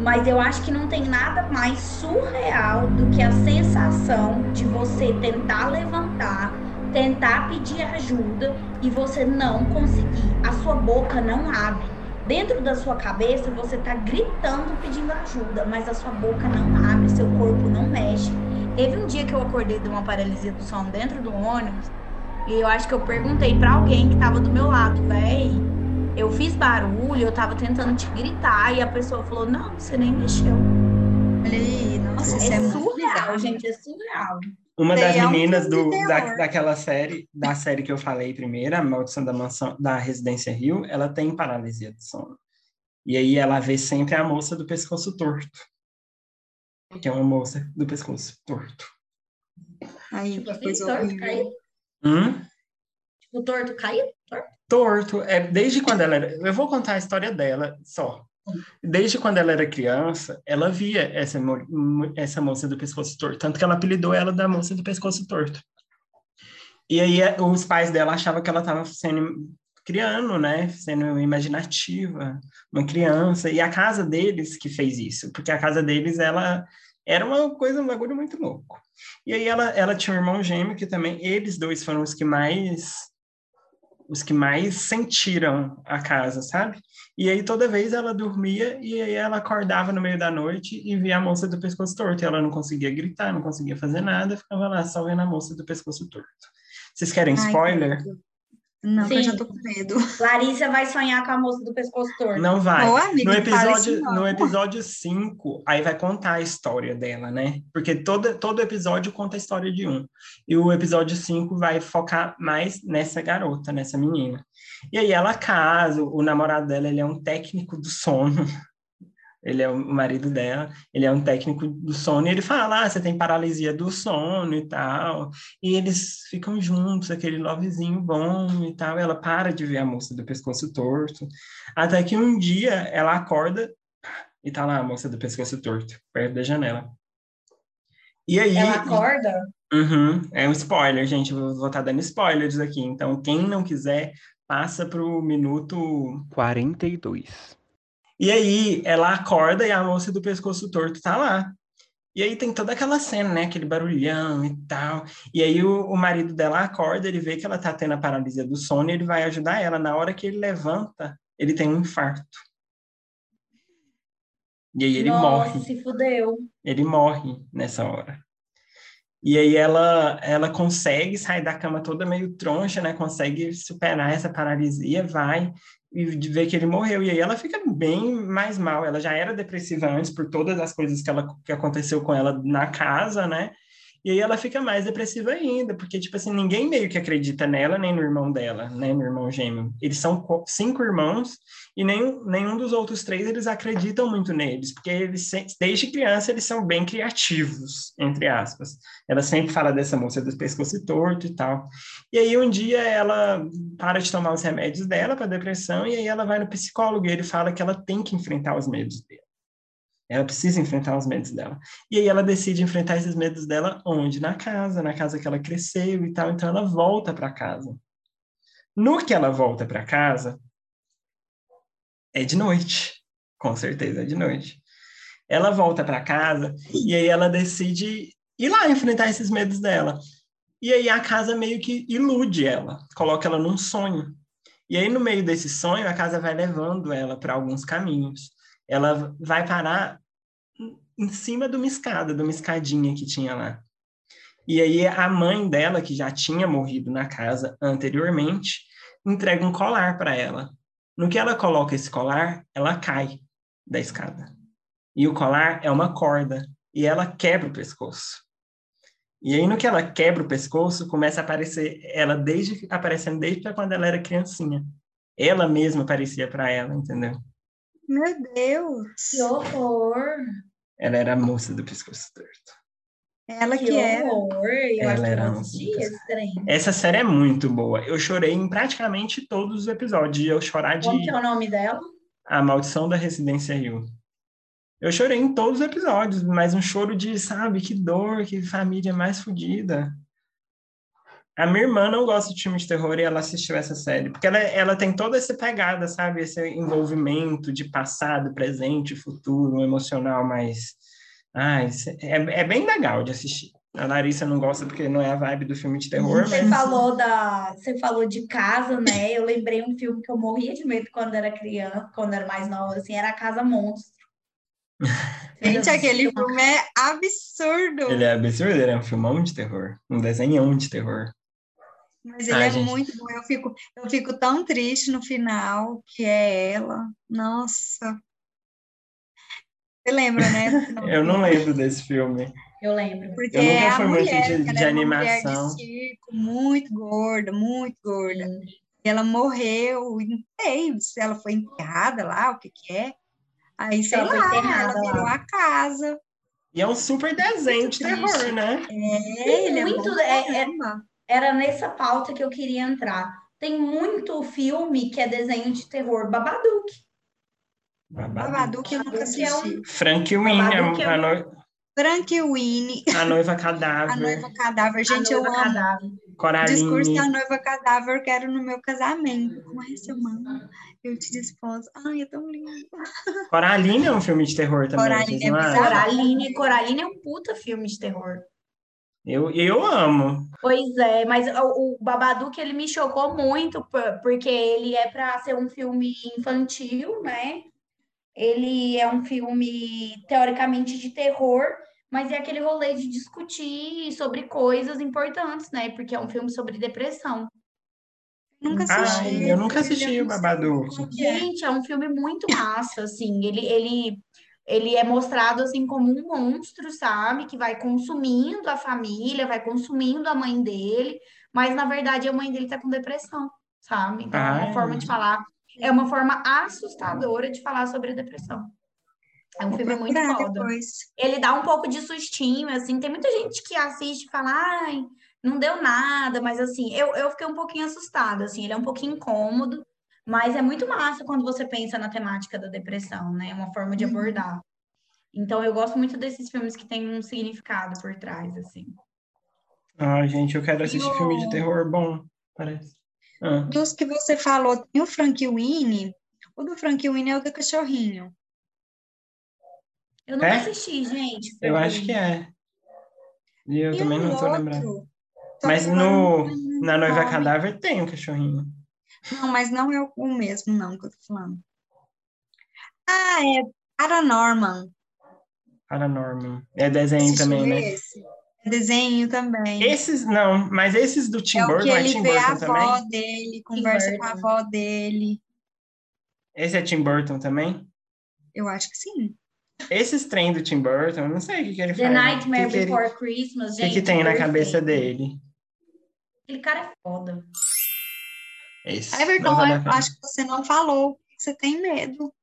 Mas eu acho que não tem nada mais surreal do que a sensação de você tentar levantar, tentar pedir ajuda e você não conseguir. A sua boca não abre. Dentro da sua cabeça você tá gritando pedindo ajuda, mas a sua boca não abre, seu corpo não mexe. Teve um dia que eu acordei de uma paralisia do sono dentro do ônibus e eu acho que eu perguntei pra alguém que tava do meu lado, véi, eu fiz barulho, eu tava tentando te gritar e a pessoa falou: "Não, você nem mexeu". Olha aí, nossa, isso é, É surreal, gente, é surreal. Uma Tem das é um meninas do, da, daquela série, da série que eu falei primeiro, a Maldição da Mansão, da Residência Rio, ela tem paralisia do sono. E aí ela vê sempre a moça do pescoço torto. Que é uma moça do pescoço torto. Aí, Tipo assim, coisa torto, caiu. Hum? Tipo, torto caiu? Torto. Torto. É, desde quando ela era. Eu vou contar a história dela só. Desde quando ela era criança, ela via essa, essa moça do pescoço torto. Tanto que ela apelidou ela da moça do pescoço torto. E aí eh, os pais dela achavam que ela estava sendo criando, né? Sendo imaginativa, uma criança. E a casa deles que fez isso, porque a casa deles ela era uma coisa, um bagulho muito louco. E aí ela, ela tinha um irmão gêmeo que também, eles dois foram os que mais os que mais sentiram a casa, sabe? E aí toda vez ela dormia e aí ela acordava no meio da noite e via a moça do pescoço torto. E ela não conseguia gritar, não conseguia fazer nada, ficava lá só vendo a moça do pescoço torto. Vocês querem Ai, spoiler? Não, que eu já Sim. tô com medo. Larissa vai sonhar com a moça do pescoço torto. Não vai. Ô, amiga, No episódio, não. no episódio 5, aí vai contar a história dela, né? Porque todo, todo episódio conta a história de um. E o episódio 5 vai focar mais nessa garota, nessa menina. E aí ela casa, o namorado dela, ele é um técnico do sono. Ele é o marido dela, ele é um técnico do sono, e ele fala, ah, você tem paralisia do sono e tal. E eles ficam juntos, aquele lovezinho bom e tal. Ela para de ver a moça do pescoço torto. Até que um dia ela acorda e tá lá a moça do pescoço torto, perto da janela. E aí. Ela acorda. Uhum, é um spoiler, gente. Eu vou estar dando spoilers aqui. Então, quem não quiser, passa pro minuto 42. E aí ela acorda e a moça do pescoço torto tá lá. E aí tem toda aquela cena, né? Aquele barulhão e tal. E aí o, o marido dela acorda, ele vê que ela tá tendo a paralisia do sono e ele vai ajudar ela. Na hora que ele levanta, ele tem um infarto. E aí ele Nossa, morre. se fudeu. Ele morre nessa hora. E aí ela, ela consegue sair da cama toda meio troncha, né? Consegue superar essa paralisia, vai e vê que ele morreu. E aí ela fica bem mais mal. Ela já era depressiva antes por todas as coisas que, ela, que aconteceu com ela na casa, né? E aí ela fica mais depressiva ainda, porque, tipo assim, ninguém meio que acredita nela, nem no irmão dela, né, no irmão gêmeo. Eles são cinco irmãos e nenhum, nenhum dos outros três eles acreditam muito neles, porque eles, desde criança, eles são bem criativos, entre aspas. Ela sempre fala dessa moça do pescoço torto e tal. E aí um dia ela para de tomar os remédios dela para depressão e aí ela vai no psicólogo e ele fala que ela tem que enfrentar os medos dela. Ela precisa enfrentar os medos dela. E aí ela decide enfrentar esses medos dela onde? Na casa, na casa que ela cresceu e tal. Então ela volta para casa. No que ela volta para casa, é de noite. Com certeza é de noite. Ela volta para casa e aí ela decide ir lá enfrentar esses medos dela. E aí a casa meio que ilude ela, coloca ela num sonho. E aí no meio desse sonho a casa vai levando ela para alguns caminhos ela vai parar em cima de uma escada, de uma escadinha que tinha lá. E aí a mãe dela, que já tinha morrido na casa anteriormente, entrega um colar para ela. No que ela coloca esse colar, ela cai da escada. E o colar é uma corda, e ela quebra o pescoço. E aí no que ela quebra o pescoço, começa a aparecer ela desde aparecendo desde quando ela era criancinha. Ela mesma aparecia para ela, entendeu? Meu Deus! Que horror! Ela era a moça do pescoço torto. Ela que, Que era. horror! Eu Ela era um-. Essa série é muito boa. Eu chorei em praticamente todos os episódios. Eu chorar de Como que é o nome dela? A Maldição da Residência Rio. Eu chorei em todos os episódios, mas um choro de, sabe, que dor, que família mais fodida. A minha irmã não gosta de filme de terror e ela assistiu essa série, porque ela, ela tem toda essa pegada, sabe, esse envolvimento de passado, presente, futuro, emocional mais... Ah, isso é, é bem legal de assistir. A Larissa não gosta porque não é a vibe do filme de terror, Você mas... falou da, você falou de casa, né? Eu lembrei um filme que eu morria de medo quando era criança, quando era mais nova, assim, era a Casa Monstro. [laughs] Gente, aquele filme é absurdo. Ele é absurdo, ele é um filmão de terror, um desenhão de terror. Mas ele Ai, é gente. muito bom. Eu fico, eu fico tão triste no final, que é ela. Nossa. Você lembra, né? Eu não lembro desse filme. Eu lembro. Porque Eu nunca é a fui muito mulher, de- ela de é uma mulher animação. de circo, muito gorda, muito gorda. E ela morreu, e não sei se ela foi enterrada lá, o que que é. Aí, sei Ela foi lá, enterrada ela virou lá. a casa. E é um super desenho de Muito terror, né? É, ele é muito, é- é-. Era nessa pauta que eu queria entrar. Tem muito filme que é desenho de terror. Babadook. Babadook eu nunca é um-. Frank Winnie, Babadook é a, a, um- noi- Frank Winnie, a noiva [laughs] a cadáver, noiva cadáver. Gente, A eu Noiva amo. Cadáver. Discurso Coraline. da noiva cadáver, eu quero no meu casamento. Com esse mano, eu te desposo. Ai, é tão lindo. Coraline é um filme de terror também, Coraline é bizarro. Coraline. Coraline é um puta filme de terror. Eu, eu amo. Pois é, mas o, o Babadook ele me chocou muito por- porque ele é para ser um filme infantil, né? Ele é um filme teoricamente de terror, mas é aquele rolê de discutir sobre coisas importantes, né? Porque é um filme sobre depressão. Nunca Ai, assisti. eu nunca assisti o Babadook. é. Gente, é um filme muito massa, assim. Ele, ele, ele é mostrado assim como um monstro, sabe? Que vai consumindo a família, vai consumindo a mãe dele, mas na verdade a mãe dele tá com depressão, sabe? Então é uma Ai. forma de falar, é uma forma assustadora de falar sobre a depressão. É um Vou filme muito foda. depois. Ele dá um pouco de sustinho, assim. Tem muita gente que assiste e fala, ai, não deu nada, mas assim, eu, eu fiquei um pouquinho assustada, assim, ele é um pouquinho incômodo, mas é muito massa quando você pensa na temática da depressão, né? É uma forma de Uhum. abordar. Então, eu gosto muito desses filmes que têm um significado por trás, assim. Ah, gente, eu quero assistir o- filme de terror bom, parece. Ah, Dos que você falou, tem o Frank Winnie. O do Frank Winnie é o do cachorrinho. Eu nunca É? assisti, gente. eu acho que é. E eu E também não tô outro? lembrando. Só Mas que agora eu no, não na Noiva. Cadáver tem um cachorrinho. Não, mas não é o mesmo, não, que eu tô falando. Ah, é Paranorman. Paranorman. É desenho também, né? esse? É desenho também. Esses, não, mas esses do Tim É Burton, que é ele Tim vê a Burton avó também? dele, conversa com a Burton. avó dele. Esse é Tim Burton também? Eu acho que sim. Esses trem do Tim Burton, eu não sei o que, que ele The faz. né? Nightmare que, que, ele- Before Christmas, o que gente. que tem na cabeça dele? Aquele cara é foda. Esse. Everton, vale a eu acho que você não falou você tem medo.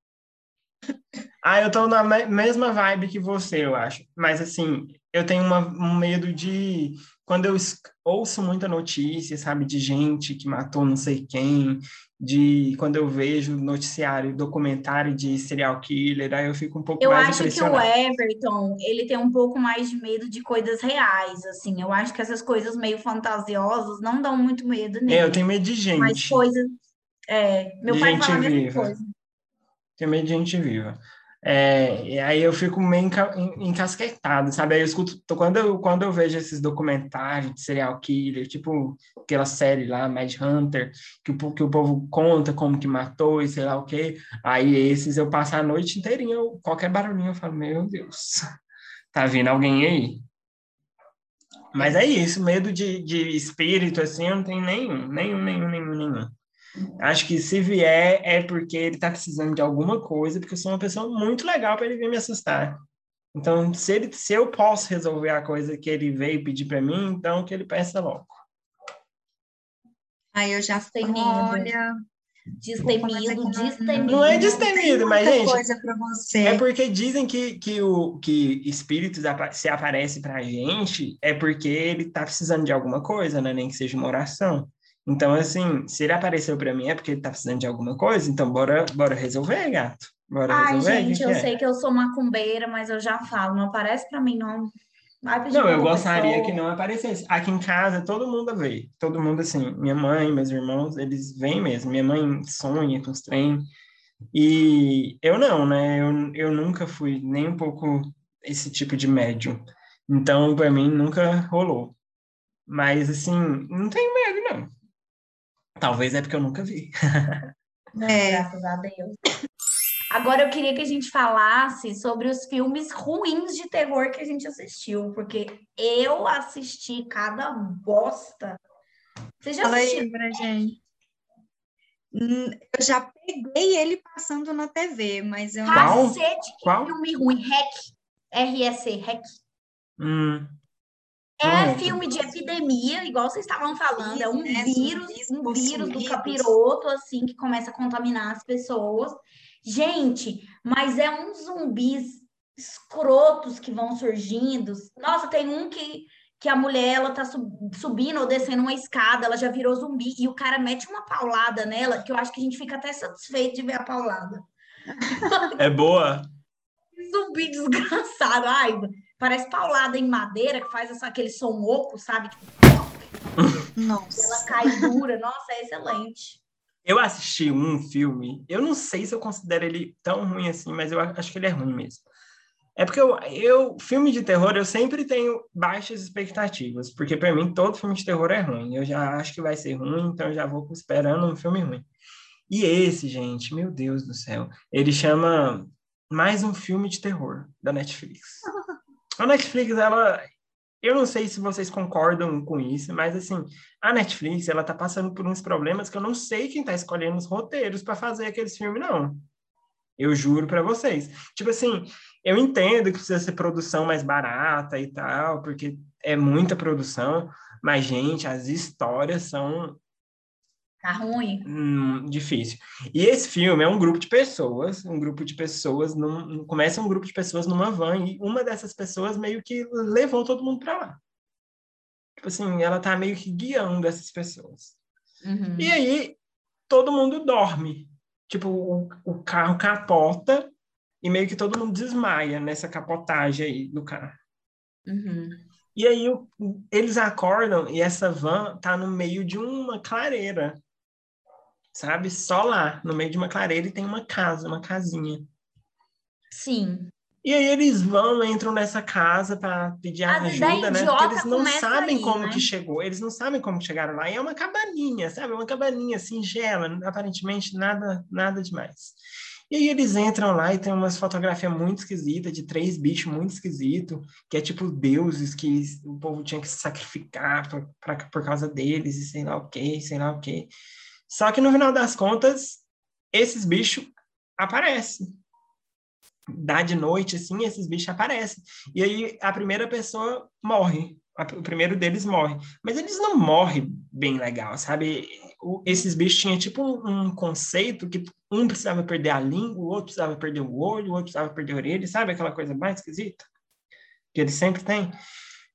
[laughs] Ah, eu tô na me- mesma vibe que você, eu acho. Mas, assim, eu tenho uma- um medo de... Quando eu ouço muita notícia, sabe, de gente que matou não sei quem, de quando eu vejo noticiário, documentário de serial killer, aí eu fico um pouco Eu mais acho que o. Everton, ele tem um pouco mais de medo de coisas reais, assim. Eu acho que essas coisas meio fantasiosas não dão muito medo É, eu nele. tenho medo de Mas gente. coisas... É, meu De pai gente fala a mesma viva. coisa. Tenho medo de gente viva. É, e aí eu fico meio enca- en- encasquetado, sabe? Aí eu escuto, quando eu, quando eu vejo esses documentários de serial killer, tipo aquela série lá, Mad Hunter, que o, que o povo conta como que matou e sei lá o quê, aí esses eu passo a noite inteirinha, eu- qualquer barulhinho eu falo, meu Deus, [laughs] tá vindo alguém aí. Mas é isso, medo de, de espírito, assim, eu não tenho nenhum, nenhum, nenhum, nenhum, nenhum. Acho que se vier é porque ele tá precisando de alguma coisa, porque eu sou uma pessoa muito legal para ele vir me assustar. Então, se, ele, se eu posso resolver a coisa que ele veio pedir para mim, então que ele peça logo. Aí eu já medo. olha, Destemido, destemido. Não é destemido, mas, gente, coisa você. É porque dizem que, que, o, que espíritos se aparece pra gente é porque ele tá precisando de alguma coisa, né? Nem que seja uma oração. Então, assim, se ele apareceu pra mim é porque ele tá precisando de alguma coisa, então bora, bora resolver, gato. Bora Ai, resolver. gente, eu é? sei que eu sou macumbeira, mas eu já falo, não aparece pra mim, não. Vai pedir Não, eu gostaria pessoa. que não aparecesse. Aqui em casa, todo mundo vê. Todo mundo, assim, minha mãe, meus irmãos, eles vêm mesmo. Minha mãe sonha com os trem. E eu não, né? Eu, eu nunca fui nem um pouco esse tipo de médium. Então, para mim, nunca rolou. Mas, assim, não tenho medo, não. Talvez é porque eu nunca vi. É, Graças a Deus. Agora eu queria que a gente falasse sobre os filmes ruins de terror que a gente assistiu, porque eu assisti cada bosta. Você já fala assistiu? aí pra gente. Hum, Eu já peguei ele passando na TV, mas eu Qual? Cacete, que Qual? filme ruim. R-E-C, Hack. Hum, É Não. filme de epidemia, igual vocês estavam falando. É um Né, vírus, um vírus do capiroto, assim, que começa a contaminar as pessoas. Gente, mas é uns zumbis escrotos que vão surgindo. Nossa, tem um que, que a mulher, ela tá sub- subindo ou descendo uma escada, ela já virou zumbi, e o cara mete uma paulada nela, que eu acho que a gente fica até satisfeito de ver a paulada. é boa? [laughs] Zumbi desgraçado. Ai, parece paulada em madeira, que faz essa- aquele som oco, sabe? Tipo, Nossa. ela cai dura. Nossa, é excelente. Eu assisti um filme, eu não sei se eu considero ele tão ruim assim, mas eu acho que ele é ruim mesmo. É porque eu, eu filme de terror, eu sempre tenho baixas expectativas, porque para mim todo filme de terror é ruim. Eu já acho que vai ser ruim, então eu já vou esperando um filme ruim. E esse, gente, meu Deus do céu, ele chama mais um filme de terror da Netflix. A Netflix, ela, eu não sei se vocês concordam com isso, mas assim, a Netflix, ela tá passando por uns problemas que eu não sei quem tá escolhendo os roteiros para fazer aqueles filmes, não. Eu juro para vocês. Tipo assim, eu entendo que precisa ser produção mais barata e tal, porque é muita produção, mas, gente, as histórias são Tá ruim. hum, difícil. E esse filme é um grupo de pessoas, um grupo de pessoas, num, começa um grupo de pessoas numa van e uma dessas pessoas meio que levou todo mundo para lá. Tipo assim, ela tá meio que guiando essas pessoas. Uhum. E aí, todo mundo dorme. Tipo, o, o carro capota e meio que todo mundo desmaia nessa capotagem aí do carro. Uhum. E aí eles acordam e essa van tá no meio de uma clareira, sabe? Só lá, no meio de uma clareira e tem uma casa, uma casinha. Sim. E aí eles vão, entram nessa casa para pedir ajuda, né? Porque eles não sabem aí, como né? que chegou, eles não sabem como chegaram lá. E é uma cabaninha, sabe? Uma cabaninha singela, aparentemente nada, nada demais. E aí eles entram lá e tem umas fotografias muito esquisitas de três bichos muito esquisitos, que é tipo deuses que o povo tinha que se sacrificar por, pra, por causa deles e sei lá o quê, sei lá o quê. Só que no final das contas, esses bichos aparecem dá de noite, assim, esses bichos aparecem. E aí a primeira pessoa morre. O primeiro deles morre. Mas eles não morrem bem legal, sabe? O- esses bichos tinham tipo um, um conceito que um precisava perder a língua, o outro precisava perder o olho, o outro precisava perder a orelha, sabe? Aquela coisa mais esquisita que eles sempre têm.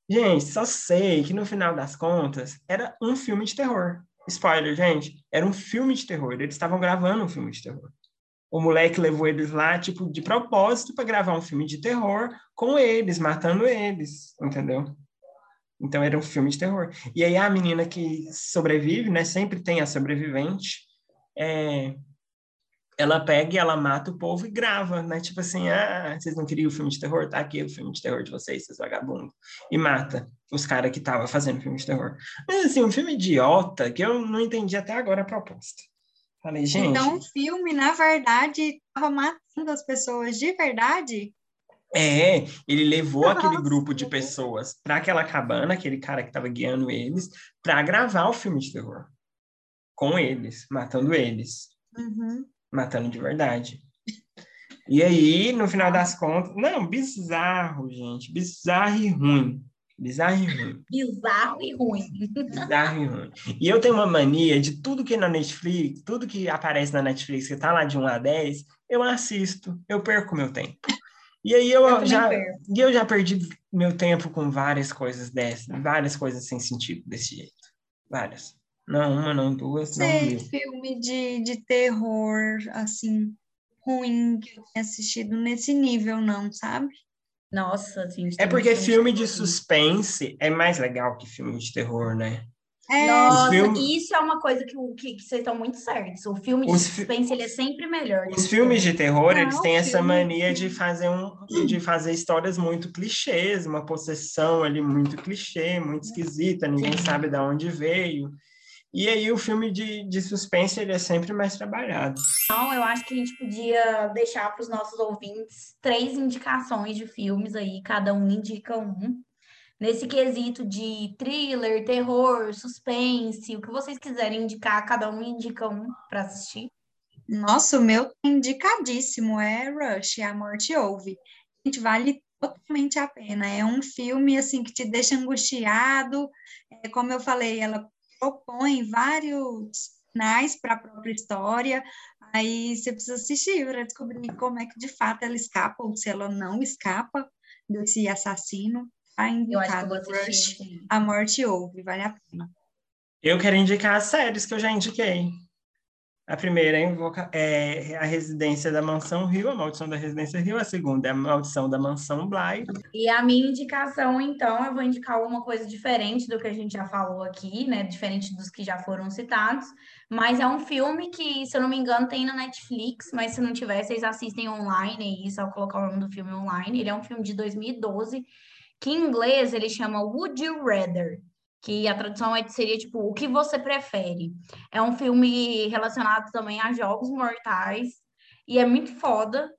Gente, só sei que no final das contas era um filme de terror. Spoiler, gente, era um filme de terror. Eles estavam gravando um filme de terror o moleque levou eles lá, tipo, de propósito para gravar um filme de terror com eles, matando eles, entendeu? Então era um filme de terror. E aí a menina que sobrevive, né, sempre tem a sobrevivente, é, ela pega e ela mata o povo e grava, né? Tipo assim, ah, vocês não queriam o filme de terror? Tá aqui o filme de terror de vocês, seus vagabundos. E mata os caras que estavam fazendo filme de terror. Mas assim, um filme idiota que eu não entendi até agora a proposta. Falei, gente... Então, o filme, na verdade, estava matando as pessoas de verdade? É, ele levou aquele Nossa. grupo de pessoas para aquela cabana, aquele cara que estava guiando eles, para gravar o filme de terror. Com eles, matando eles, Uhum. Matando de verdade. E aí, no final das contas, não, bizarro, gente, bizarro e ruim. Bizarro e ruim. Bizarro e ruim. Bizarro e ruim. E eu tenho uma mania de tudo que é na Netflix, tudo que aparece na Netflix, que tá lá de 1 a 10, eu assisto, eu perco meu tempo. E aí eu, Eu já, perco. e eu já perdi meu tempo com várias coisas dessas, várias coisas sem sentido desse jeito. Várias. Não uma, não duas, não Sei, filme de, de terror, assim, ruim que eu tenha assistido nesse nível, não, sabe? Nossa, assim. É porque filme de suspense. suspense é mais legal que filme de terror, né? É, Nossa, Os filme- isso é uma coisa que, o- que, que vocês estão muito certos. O filme de Os fi- suspense, ele é sempre melhor. Os filmes de terror, Não, eles têm essa mania de fazer um, de fazer histórias muito clichês, uma possessão ali muito clichê, muito esquisita, ninguém Sim. sabe de onde veio. E aí o filme de, de suspense, ele é sempre mais trabalhado. Então, eu acho que a gente podia deixar para os nossos ouvintes três indicações de filmes aí, cada um indica um. Nesse quesito de thriller, terror, suspense, o que vocês quiserem indicar, cada um indica um para assistir. Nossa, o meu indicadíssimo é Rush, A Morte Ouve. Gente, vale totalmente a pena. É um filme, assim, que te deixa angustiado. É, como eu falei, ela propõe vários sinais para a própria história. Aí você precisa assistir para descobrir como é que, de fato, ela escapa ou se ela não escapa desse assassino. Tá Eu acho que eu indicado Rush, assistir. A Morte Ouve, vale a pena. Eu quero indicar as séries que eu já indiquei. A primeira é Invoca- é A Residência da Mansão Rio, A Maldição da Residência Rio. A segunda é A Maldição da Mansão Bly. E a minha indicação, então, eu vou indicar uma coisa diferente do que a gente já falou aqui, né? Diferente dos que já foram citados. Mas é um filme que, se eu não me engano, tem na Netflix, mas se não tiver, vocês assistem online aí, só colocar o nome do filme online. Ele é um filme de 2012, que em inglês ele chama Would You Rather? Que a tradução é, seria tipo, o que você prefere? É um filme relacionado também a jogos mortais. E é muito foda,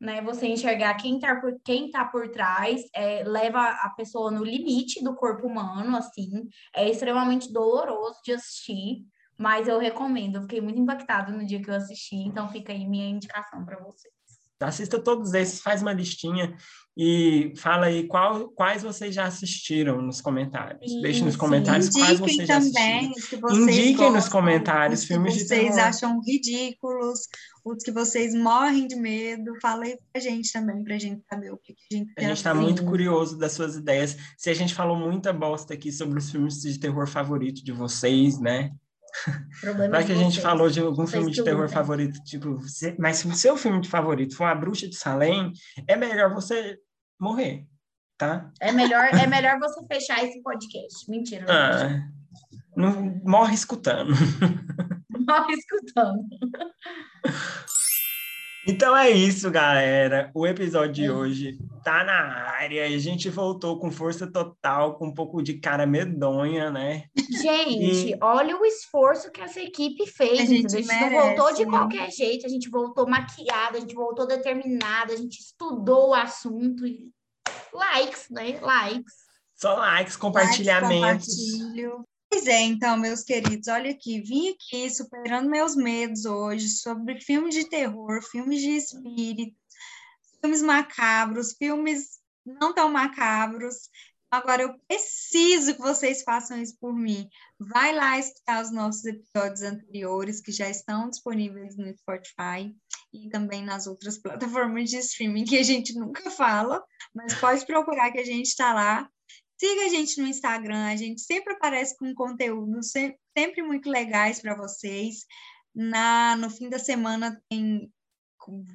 né? Você enxergar quem tá por, quem tá por trás, é, leva a pessoa no limite do corpo humano, assim. É extremamente doloroso de assistir, mas eu recomendo. Eu fiquei muito impactada no dia que eu assisti, então fica aí minha indicação para vocês. Assista todos esses, faz uma listinha e fala aí qual, quais vocês já assistiram nos comentários. Sim, Deixe nos comentários quais vocês já assistiram. vocês Indiquem nos gostam, comentários os que filmes de vocês terror. acham ridículos, os que vocês morrem de medo. Fala aí pra gente também, pra gente saber o que, que a gente A gente está pensa. muito curioso das suas ideias. Se a gente falou muita bosta aqui sobre os filmes de terror favorito de vocês, né? Problema Vai que a gente vocês. falou de algum Vocês filme de terror favorito, tipo, mas se o seu filme de favorito for A Bruxa de Salem, é melhor você morrer. tá? É melhor, é melhor você fechar esse podcast. Mentira. não Ah, não, morre escutando. Morre escutando. [laughs] Então é isso, galera. O episódio de hoje tá na área. A gente voltou com força total, com um pouco de cara medonha, né? Gente, E- olha o esforço que essa equipe fez. A gente a gente não merece, voltou de né? qualquer jeito, a gente voltou maquiada, a gente voltou determinada, a gente estudou o assunto. E... Likes, né? Likes. Só likes, compartilhamentos. Compartilho. Pois é, então, meus queridos, olha aqui, vim aqui superando meus medos hoje sobre filmes de terror, filmes de espírito, filmes macabros, filmes não tão macabros. Agora eu preciso que vocês façam isso por mim. Vai lá escutar os nossos episódios anteriores que já estão disponíveis no Spotify e também nas outras [laughs] plataformas de streaming que a gente nunca fala, mas pode procurar que a gente está lá. Siga a gente no Instagram, a gente sempre aparece com conteúdos se- sempre muito legais para vocês. Na, no fim da semana tem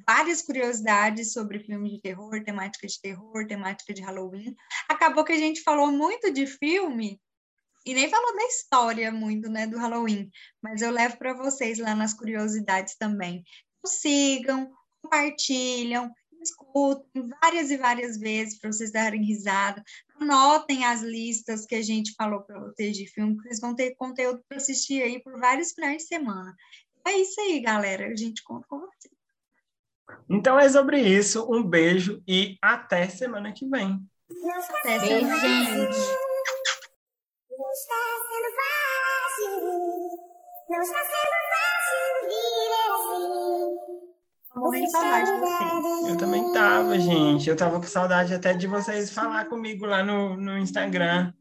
várias curiosidades sobre filmes de terror, temática de terror, temática de Halloween. Acabou que a gente falou muito de filme e nem falou da história muito, né, do Halloween, mas eu levo para vocês lá nas curiosidades também. Então, sigam, compartilham, escutem várias e várias vezes para vocês darem risada. Anotem as listas que a gente falou para vocês de filme, que vocês vão ter conteúdo para assistir aí por vários finais de semana. É isso aí, galera. A gente conta com vocês. Então é sobre isso. Um beijo e até semana que vem. Até Beijo, semana que vem. gente. Não está sendo fácil. Não está sendo Vocês. Eu também tava, gente. Eu tava com saudade até de vocês falar comigo lá no, no Instagram.